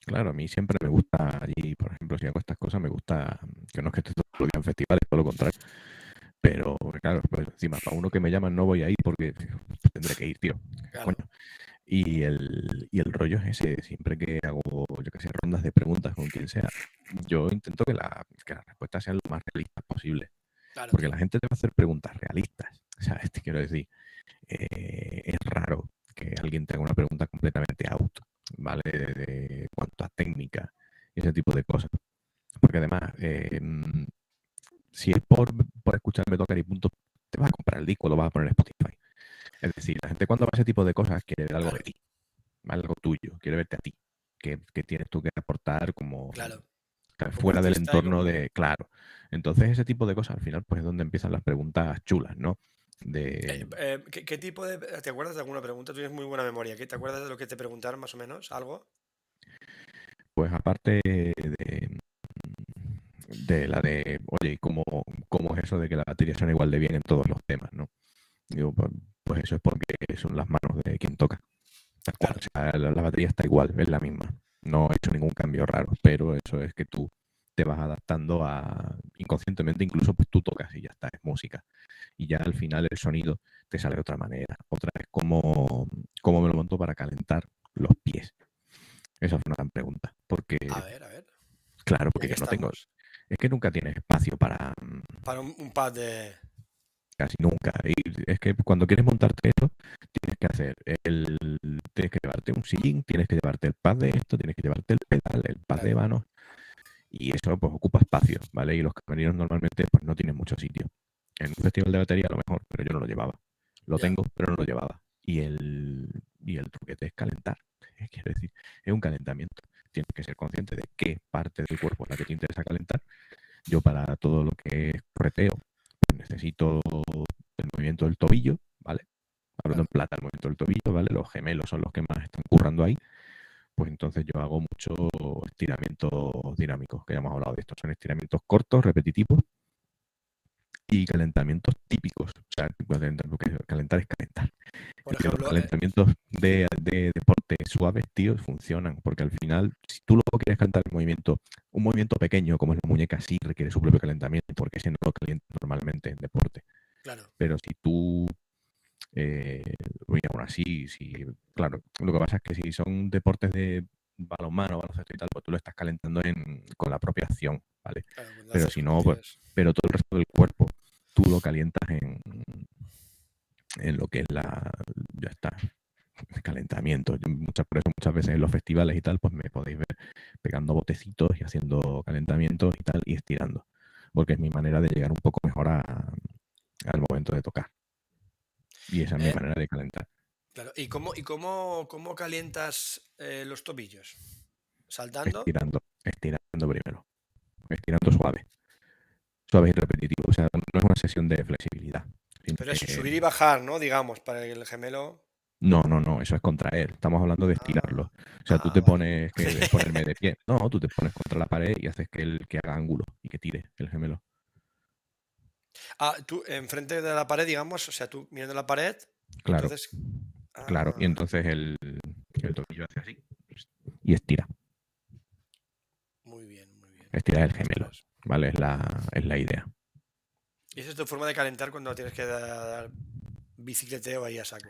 Claro, a mí siempre me gusta allí, por ejemplo, si hago estas cosas, me gusta que no es que esté todo día en festivales, todo lo contrario. Pero, claro, pues encima, para uno que me llaman no voy a ir porque tendré que ir, tío. Y el, y el rollo es ese, siempre que hago, yo que sé, rondas de preguntas con quien sea, yo intento que, la, que las respuestas sean lo más realistas posible. porque la gente te va a hacer preguntas realistas. O sea, este quiero decir, eh, es raro que alguien tenga una pregunta completamente auto. ¿Vale? De, cuanto a técnica y ese tipo de cosas. Porque además, em, si es por, por escucharme tocar y punto, te vas a comprar el disco, lo vas a poner en Spotify. Es decir, la gente cuando va a ese tipo de cosas quiere ver algo de ti, algo tuyo, quiere verte a ti, que, tienes tú que aportar como fuera del entorno de, claro. Entonces ese tipo de cosas al final pues es donde empiezan las preguntas chulas, ¿no? Eh, eh, ¿qué, tipo de... ¿Te acuerdas de alguna pregunta? Tú tienes muy buena memoria. ¿Te acuerdas de lo que te preguntaron más o menos? ¿Algo? Pues aparte de, de la de, oye, ¿cómo, ¿cómo es eso de que la batería suena igual de bien en todos los temas, no? Digo, pues, pues eso es porque son las manos de quien toca. la, batería está igual, es la misma. No he hecho ningún cambio raro, pero eso es que tú te vas adaptando a inconscientemente, incluso pues tú tocas y ya está, es música. Y ya al final el sonido te sale de otra manera. Otra vez, ¿cómo, cómo me lo monto para calentar los pies? Esa es una gran pregunta. Porque, a ver, a ver. Claro, porque yo no tengo. Es que nunca tienes espacio para. Para un, pad de. Casi nunca. Y es que cuando quieres montarte eso, tienes que hacer el. Tienes que llevarte un sillín, tienes que llevarte el pad de esto, tienes que llevarte el pedal, el pad de manos y eso pues ocupa espacio, ¿vale? Y los camerinos normalmente pues no tienen mucho sitio. En un festival de batería a lo mejor, pero yo no lo llevaba. Lo tengo, pero no lo llevaba. Y el, y el truquete es calentar. Quiero decir, es un calentamiento. Tienes que ser consciente de qué parte del cuerpo es la que te interesa calentar. Yo para todo lo que es correteo, pues necesito el movimiento del tobillo, ¿vale? Hablando en plata, el movimiento del tobillo, ¿vale? Los gemelos son los que más están currando ahí. Pues entonces yo hago muchos estiramientos dinámicos, que ya hemos hablado de esto. Son estiramientos cortos, repetitivos, y calentamientos típicos. O sea, calentar es calentar. Por ejemplo, los eh, calentamientos de, de, deporte suaves, tío, funcionan. Porque al final, si tú luego quieres calentar el movimiento, un movimiento pequeño como es la muñeca, sí requiere su propio calentamiento, porque ese no lo calienta normalmente en deporte. Claro. Pero si tú eh, aún así, sí, claro, lo que pasa es que si son deportes de balonmano, baloncesto y tal, pues tú lo estás calentando en, con la propia acción, ¿vale? pero si no, pues, pero todo el resto del cuerpo, tú lo calientas en, en lo que es la, ya está, calentamiento. Muchas, por eso muchas veces en los festivales y tal, pues me podéis ver pegando botecitos y haciendo calentamientos y tal, y estirando, porque es mi manera de llegar un poco mejor a, al momento de tocar. Y esa es mi eh, manera de calentar. Claro, ¿y cómo, y cómo, cómo calientas eh, los tobillos? ¿Saltando? Estirando, estirando primero. Estirando suave. Suave y repetitivo. O sea, no es una sesión de flexibilidad. Pero es subir y bajar, ¿no? Digamos, para el gemelo. No, no, no, eso es contraer. Estamos hablando de estirarlo. O sea, tú te ah, pones que ponerme de pie. No, tú te pones contra la pared y haces que, el, que haga ángulo y que tire el gemelo. Ah, tú enfrente de la pared, digamos, o sea, tú mirando la pared. Claro. Claro, y ah. entonces el, el tobillo hace así y estira. Muy bien, muy bien. Estira el gemelo, ¿vale? Es la, es la idea. ¿Y esa es tu forma de calentar cuando tienes que dar bicicleteo ahí a saco?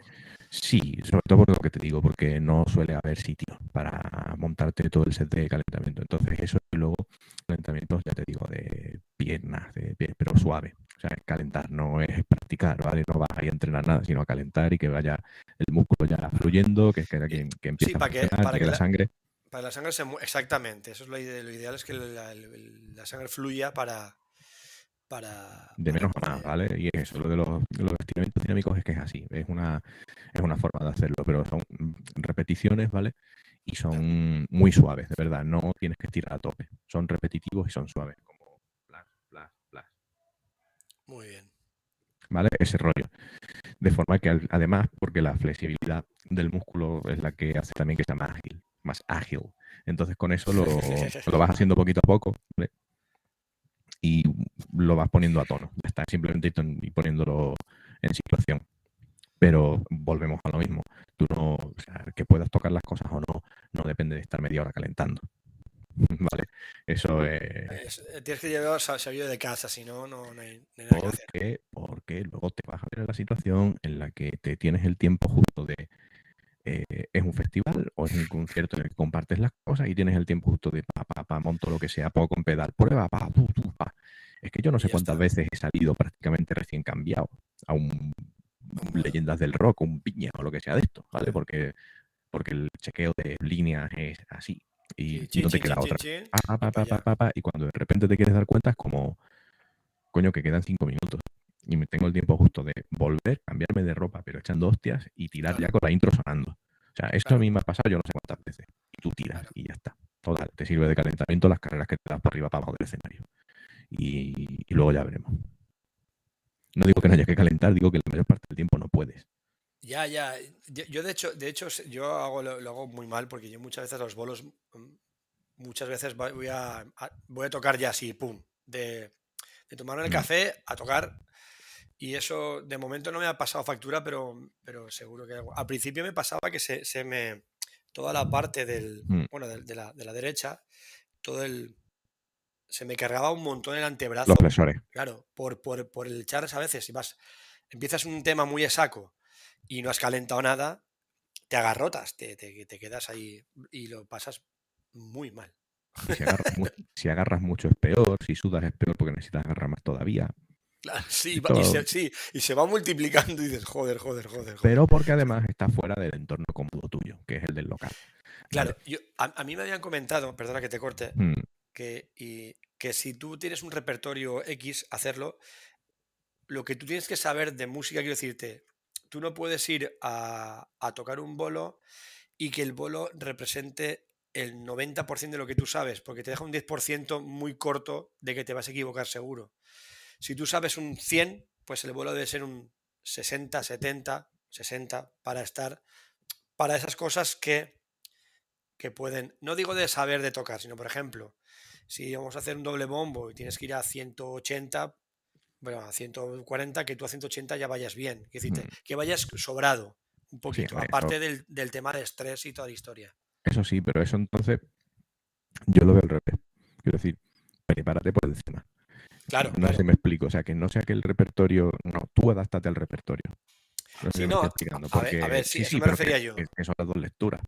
Sí, sobre todo por lo que te digo, porque no suele haber sitio para montarte todo el set de calentamiento. Entonces, eso y luego calentamientos, ya te digo, de piernas, de pies, pero suave. O sea, calentar no es practicar, ¿vale? No vas a entrenar nada, sino a calentar y que vaya el músculo ya fluyendo, que, que, que, que empiece para a para que, la, sangre. Para la sangre se Exactamente, eso es lo, lo ideal, es que la sangre fluya para, de menos a más, ¿vale? Y eso, lo de los, los, estiramientos dinámicos es que es así, es una, es una forma de hacerlo, pero son repeticiones, ¿vale? Y son muy suaves, de verdad, no tienes que estirar a tope, son repetitivos y son suaves, Muy bien. ¿Vale? Ese rollo. De forma que además, porque la flexibilidad del músculo es la que hace también que sea más ágil, más ágil. Entonces con eso lo, lo vas haciendo poquito a poco, ¿vale? y lo vas poniendo a tono. Está simplemente y poniéndolo en situación. Pero volvemos a lo mismo. Tú no, o sea, que puedas tocar las cosas o no, no depende de estar media hora calentando. Vale, eso es. Eh, tienes que llevar sabido de casa, si no, no, hay, nada porque, Porque luego te vas a ver en la situación en la que te tienes el tiempo justo de eh, es un festival o es un concierto en el que compartes las cosas y tienes el tiempo justo de pa, pa, pa, monto lo que sea, puedo con pedal, prueba, pa, tu, pa. Es que yo no sé cuántas veces he salido prácticamente recién cambiado a un, leyendas del rock, un piña o lo que sea de esto, ¿vale? Porque, porque el chequeo de líneas es así y no te queda otra. y cuando de repente te quieres dar cuenta es como, coño, que quedan cinco minutos y me tengo el tiempo justo de volver, cambiarme de ropa, pero echando hostias y tirar ya con la intro sonando. O sea, esto a mí me ha pasado yo no sé cuántas veces. Y tú tiras y ya está. Total, te sirve de calentamiento las carreras que te das por arriba para abajo del escenario. Y, luego ya veremos. No digo que no haya que calentar, digo que la mayor parte del tiempo no puedes. Ya, ya. Yo, de hecho, de hecho, yo hago, lo, hago muy mal porque yo muchas veces los bolos, muchas veces voy a, voy a tocar ya así, pum, de, de tomar el café a tocar y eso de momento no me ha pasado factura, pero, pero seguro que al principio me pasaba que se, se me toda la parte del mm. bueno de, la, de, la, derecha, todo el se me cargaba un montón el antebrazo. Los flexores. Claro, por, por, por el charles a veces, si vas, empiezas un tema muy a saco y no has calentado nada, te agarrotas, te, te, te quedas ahí y lo pasas muy mal. Si agarras, si agarras, mucho es peor, si sudas es peor porque necesitas agarrar más todavía. sí, y, se, sí, y se va multiplicando y dices, joder, joder, joder, Pero porque además está fuera del entorno cómodo tuyo, que es el del local. Claro, yo, a, mí me habían comentado, perdona que te corte, mm. que, y, que si tú tienes un repertorio X, hacerlo, lo que tú tienes que saber de música, quiero decirte, tú no puedes ir a, a tocar un bolo y que el bolo represente el 90% de lo que tú sabes, porque te deja un 10% muy corto de que te vas a equivocar seguro. Si tú sabes un 100, pues el vuelo debe ser un 60, 70, 60 para estar para esas cosas que, que pueden, no digo de saber de tocar, sino por ejemplo, si vamos a hacer un doble bombo y tienes que ir a 180, bueno, a 140, que tú a 180 ya vayas bien, que, Mm. que vayas sobrado un poquito, aparte del, del tema de estrés y toda la historia. Eso sí, pero eso entonces yo lo veo al revés. Quiero decir, prepárate por encima. Claro, No sé claro. si me explico. O sea, que no sea que el repertorio. No, tú adaptate al repertorio. No sé Sí, no, a ver- a ver, sí, eso me refería yo. que- que son las dos lecturas.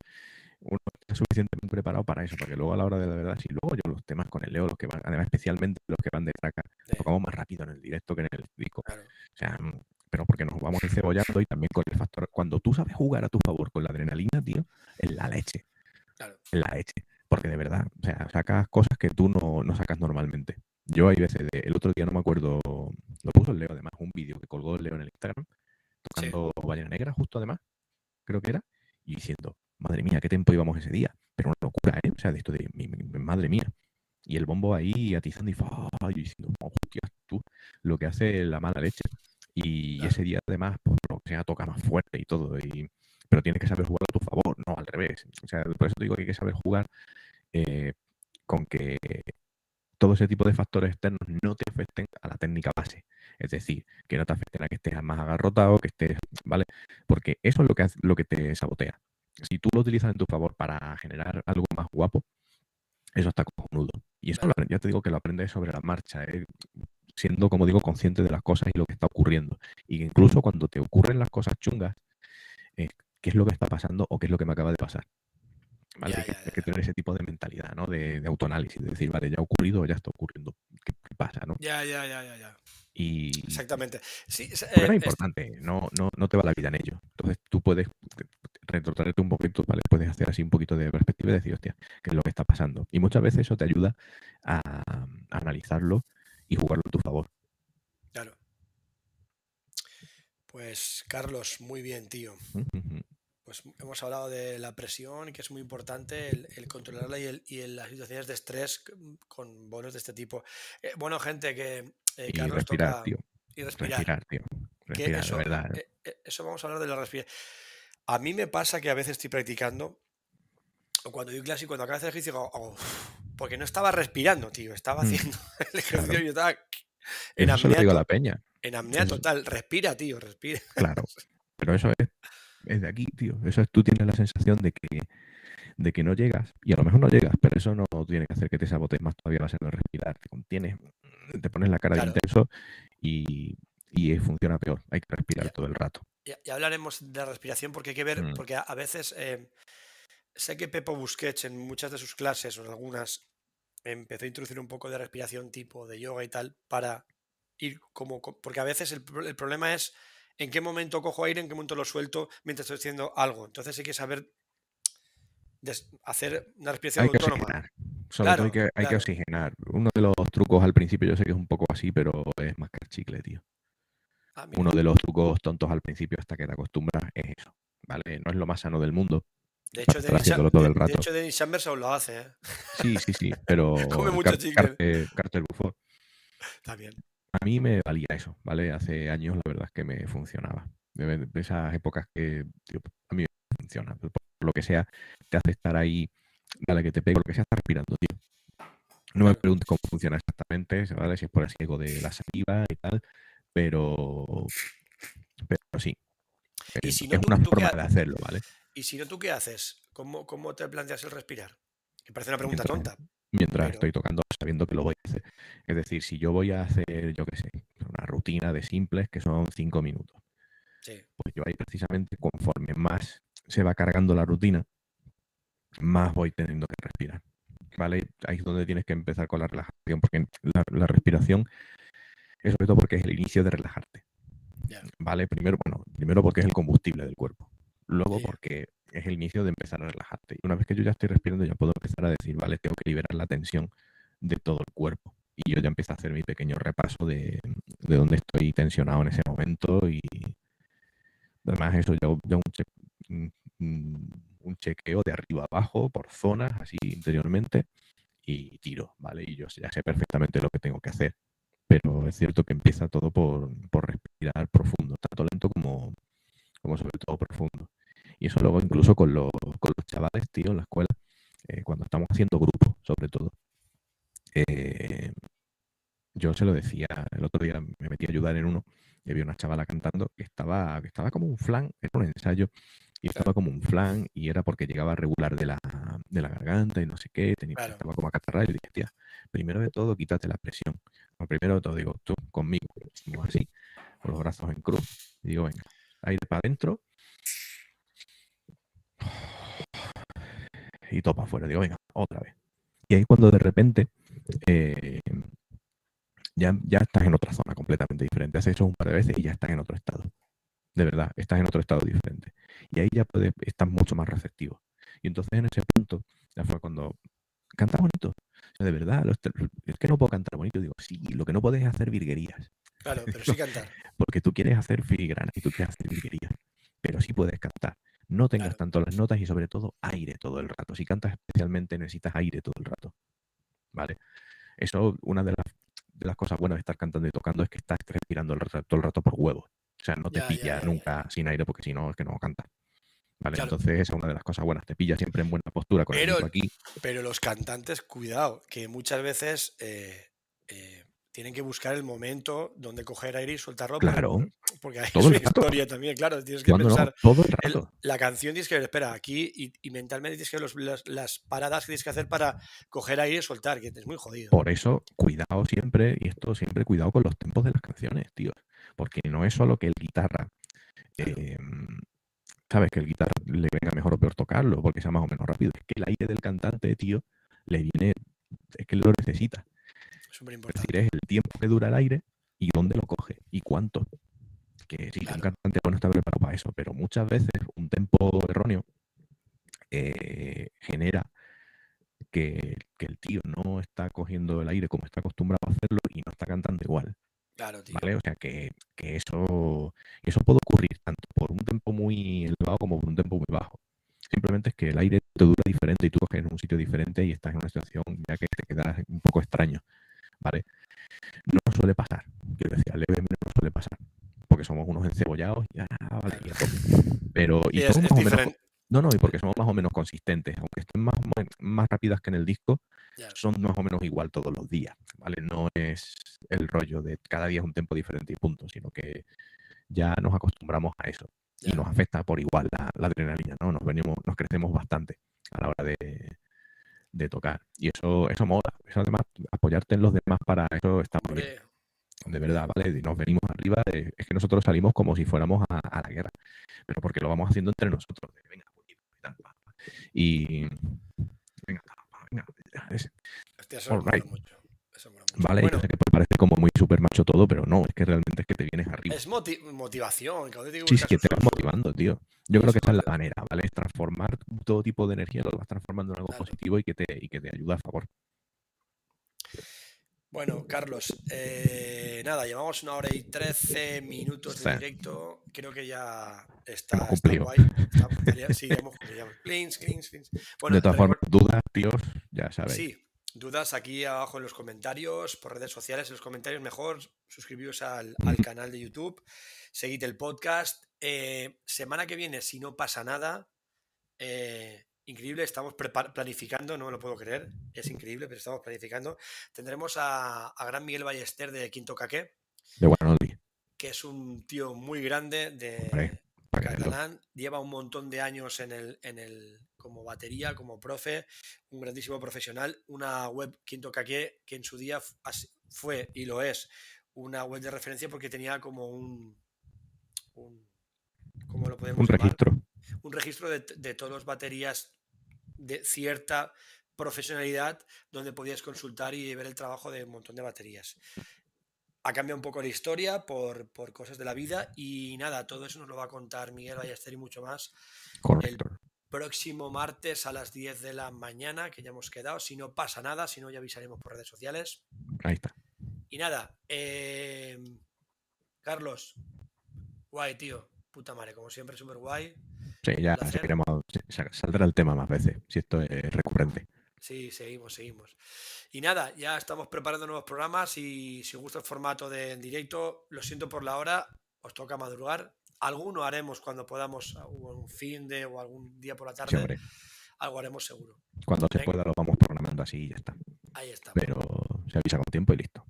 Uno está suficientemente preparado para eso, porque luego a la hora de la verdad, si luego yo los temas con el Leo, los que van, además especialmente los que van de traca, Sí, tocamos más rápido en el directo que en el disco. claro. O sea, mm, pero porque nos vamos encebollando y también con el factor. Cuando tú sabes jugar a tu favor con la adrenalina, tío, es la leche. Claro. Es la leche. Porque de verdad, o sea, sacas cosas que tú no, no sacas normalmente. Yo hay veces, de- el otro día no me acuerdo, lo puso el Leo además, un vídeo que colgó el Leo en el Instagram, tocando Ballena Negra, justo además, creo que era, y diciendo, madre mía, qué tiempo íbamos ese día. Pero una locura, ¿eh? O sea, de esto de, mi- mi- madre mía. Y el bombo ahí atizando y, fa- y diciendo, hostias, tú, lo que hace la mala leche. Y Claro. ese día además, por lo que sea, toca más fuerte y todo. Y, pero tienes que saber jugar a tu favor, no al revés. O sea, por eso te digo que hay que saber jugar eh, con que todo ese tipo de factores externos no te afecten a la técnica base. Es decir, que no te afecten a que estés más agarrotado, que estés, ¿vale? Porque eso es lo que, hace- lo que te sabotea. Si tú lo utilizas en tu favor para generar algo más guapo, eso está cojonudo. Y eso ya te digo que lo aprendes sobre la marcha, ¿eh? siendo, como digo, consciente de las cosas y lo que está ocurriendo. Y incluso cuando te ocurren las cosas chungas, eh, ¿qué es lo que está pasando o qué es lo que me acaba de pasar? ¿Vale? Ya, Hay que- ya, hay que ya. tener ese tipo de mentalidad, ¿no? De, de autoanálisis, de decir, vale, ya ha ocurrido o ya está ocurriendo. ¿Qué, qué pasa, no? Ya, ya, ya, ya, ya. Y Exactamente. Sí, es- porque eh, es- importante, no, no, no te va la vida en ello. Entonces tú puedes retrotraerte un poquito, ¿vale? Puedes hacer así un poquito de perspectiva y decir, hostia, ¿qué es lo que está pasando? Y muchas veces eso te ayuda a, a analizarlo y jugarlo a tu favor. Claro. Pues, Carlos, muy bien, tío. Pues hemos hablado de la presión, que es muy importante, el, el controlarla y, el, y las situaciones de estrés con bonos de este tipo. Eh, bueno, gente, que eh, Y Carlos respirar, toca tío. y respirar. Respirar, tío. Respirar, eso, verdad. eh, eso vamos a hablar de la respiración. A mí me pasa que a veces estoy practicando, o cuando doy clase y cuando acabo de hacer ejercicio, digo, "Oh", porque no estaba respirando, tío, estaba Mm, haciendo el ejercicio claro. y yo estaba en Eso apnea, digo a la peña, en apnea eso- total. Respira, tío, respira. claro. Pero eso es, es de aquí, tío. Eso es, tú tienes la sensación de que, de que no llegas, y a lo mejor no llegas, pero eso no tiene que hacer que te sabotees más todavía la de respirar. Te contienes, te pones la cara Claro. de intenso y, y funciona peor. Hay que respirar Ya. todo el rato. Ya, ya hablaremos de la respiración porque hay que ver, Mm. porque a, veces eh, sé que Pepo Busquets en muchas de sus clases o en algunas empezó a introducir un poco de respiración tipo de yoga y tal para ir como, co- porque a veces el, pro- el problema es en qué momento cojo aire, en qué momento lo suelto mientras estoy haciendo algo. Entonces hay que saber des- hacer una respiración Hay que autónoma. oxigenar. Sobre todo hay que, hay que oxigenar. Uno de los trucos al principio, yo sé que es un poco así, pero es más que el chicle, tío. Ah. Uno de los trucos tontos al principio hasta que te acostumbras es eso. ¿Vale? No es lo más sano del mundo. De hecho, Dennis, todo de- el de rato. hecho, Dennis Chambers aún lo hace, ¿eh? Sí, sí, sí, pero Come mucho Car-. Carter, Carter Buford, También. a mí me valía eso, ¿vale? Hace años la verdad es que me funcionaba. De, de esas épocas que tío, a mí me funciona. Por lo que sea, te hace estar ahí, dale que te pego, lo que sea, estás respirando, tío. No me preguntes cómo funciona exactamente, ¿vale? Si es por el ciego de la saliva y tal, pero, pero sí. Y si no, es tú- una tú qué forma ha- de hacerlo, ¿vale? Y si no, ¿tú qué haces? ¿Cómo, cómo te planteas el respirar? Que parece una pregunta Mientras- tonta. mientras Pero- estoy tocando sabiendo que lo voy a hacer. Es decir, si yo voy a hacer, yo qué sé, una rutina de simples que son cinco minutos, Sí. pues yo ahí precisamente conforme más se va cargando la rutina, más voy teniendo que respirar. ¿Vale? Ahí es donde tienes que empezar con la relajación, porque la, la respiración es sobre todo porque es el inicio de relajarte. ¿Vale? Primero, bueno, primero porque es el combustible del cuerpo. Luego porque es el inicio de empezar a relajarte. Y una vez que yo ya estoy respirando, ya puedo empezar a decir, vale, tengo que liberar la tensión de todo el cuerpo. Y yo ya empiezo a hacer mi pequeño repaso de, de dónde estoy tensionado en ese momento. Y además eso, ya, ya un, un- chequeo de arriba abajo, por zonas, así interiormente, y tiro, ¿vale? Y yo ya sé perfectamente lo que tengo que hacer. Pero es cierto que empieza todo por, por respirar profundo, tanto lento como, como sobre todo profundo. Y eso luego incluso con los, con los chavales, tío, en la escuela, eh, cuando estamos haciendo grupos, sobre todo. Eh, yo se lo decía, el otro día me metí a ayudar en uno y había una chavala cantando que estaba, que estaba como un flan, era un ensayo, y estaba como un flan y era porque llegaba regular de la, de la garganta y no sé qué, tenía, estaba como acatarrado y dije, tía, primero de todo quítate la presión. primero de todo digo, tú conmigo, así, con los brazos en cruz. Y digo, venga, aire para adentro. Y topa afuera. Digo, venga, otra vez. Y ahí cuando de repente eh, ya, ya estás en otra zona completamente diferente. Haces eso un par de veces y ya estás en otro estado. De verdad, estás en otro estado diferente. Y ahí ya puedes, estás mucho más receptivo. Y entonces en ese punto, ya fue cuando canta bonito. O sea, de verdad, es que no puedo cantar bonito. Digo, sí, lo que no puedes es hacer virguerías. Claro, pero sí cantar. Porque tú quieres hacer filigranas y tú quieres hacer virguerías. Pero sí puedes cantar. No tengas tanto las notas y sobre todo aire todo el rato. Si cantas especialmente necesitas aire todo el rato. ¿Vale? Eso, una de las, de las cosas buenas de estar cantando y tocando es que estás respirando el rato, todo el rato por huevos. O sea, no te pilla nunca sin aire porque si no es que no cantas. Vale, entonces esa es una de las cosas buenas. Te pilla siempre en buena postura con pero, el aquí. Pero los cantantes, cuidado, que muchas veces eh, eh, tienen que buscar el momento donde coger aire y soltarlo. Claro. Porque, hay una historia también, claro. Tienes que pensar. todo el rato. la canción tienes que ver, espera, aquí y, mentalmente tienes que ver las, paradas que tienes que hacer para coger aire y soltar, que es muy jodido. Por eso, cuidado siempre, y esto siempre, cuidado con los tempos de las canciones, tío. Porque no es solo que el guitarra. Em, sabes que el guitarra le venga mejor o peor tocarlo porque sea más o menos rápido. Es que el aire del cantante, tío, le viene, es que lo necesita. Es decir, es el tiempo que dura el aire y dónde lo coge y cuánto. Que sí, un cantante bueno está preparado para eso, pero muchas veces un tempo erróneo eh, genera que, que, el tío no está cogiendo el aire como está acostumbrado a hacerlo y no está cantando igual. Claro, tío. ¿Vale? O sea que, que eso, eso puede ocurrir tanto por un tempo muy elevado como por un tempo muy bajo. Simplemente es que el aire te dura diferente y tú coges en un sitio diferente y estás en una situación ya que te queda un poco extraño. ¿Vale? No suele pasar. Quiero decir, levemente no suele pasar. Porque somos unos encebollados y ya, vale, Pero, y, es, no, no, y porque somos más o menos consistentes, aunque estén más, más rápidas que en el disco, son más o menos igual todos los días, ¿vale? No es el rollo de cada día es un tiempo diferente y punto, sino que ya nos acostumbramos a eso y nos afecta por igual la, adrenalina, ¿no? Nos venimos, nos crecemos bastante a la hora de, de tocar y eso, eso mola, eso además apoyarte en los demás para eso está muy bien. De verdad, ¿vale? Nos venimos arriba, es que nosotros salimos como si fuéramos a, la guerra, pero porque lo vamos haciendo entre nosotros. venga, y venga, venga, Vale, bueno, sé que parece como muy súper macho todo, pero no, es que realmente es que te vienes arriba. Es motivación. sí, sí, que te vas motivando, tío. Yo creo que esa es la manera, ¿vale? Es transformar todo tipo de energía, lo vas transformando en algo positivo y que, te, y que te ayuda a favor. Bueno, Carlos, eh, nada, llevamos una hora y trece minutos de directo. Creo que ya está, está guay. sí, hemos cumplido. de todas formas, dudas, tíos, ya sabéis. Sí, dudas aquí abajo en los comentarios, por redes sociales, en los comentarios mejor, suscribiros al, canal de YouTube, seguid el podcast. Eh, semana que viene, si no pasa nada, eh, increíble, estamos planificando, no me lo puedo creer, es increíble, pero estamos planificando. Tendremos a, Gran Miguel Ballester de Quinto Caque. De Que es un tío muy grande de catalán, lleva un montón de años en el, en el, como batería, como profe, un grandísimo profesional, una web Quinto Caque que en su día fue y lo es una web de referencia porque tenía como un, un ¿cómo lo podemos un registro un registro de, de todas las baterías de cierta profesionalidad donde podías consultar y ver el trabajo de un montón de baterías. Ha cambiado un poco la historia por, cosas de la vida y nada, todo eso nos lo va a contar Miguel Ballester y mucho más el próximo martes a las 10 de la mañana, que ya hemos quedado. Si no pasa nada, si no ya avisaremos por redes sociales. Ahí está. Y nada, eh, Carlos, guay, tío, puta madre, como siempre, súper guay. Sí, ya saldrá el tema más veces, si esto es recurrente. Sí, seguimos, seguimos. Y nada, ya estamos preparando nuevos programas y si os gusta el formato de en directo, lo siento por la hora, os toca madrugar. Alguno haremos cuando podamos, o un fin de o algún día por la tarde. algo haremos seguro. Cuando se pueda lo vamos programando así y ya está. Ahí está. Pero se avisa con tiempo y listo.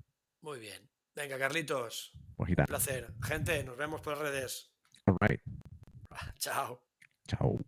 Muy bien. Venga, Carlitos, Pues tal. placer. Gente, nos vemos por las redes. All right. Chao. Chao.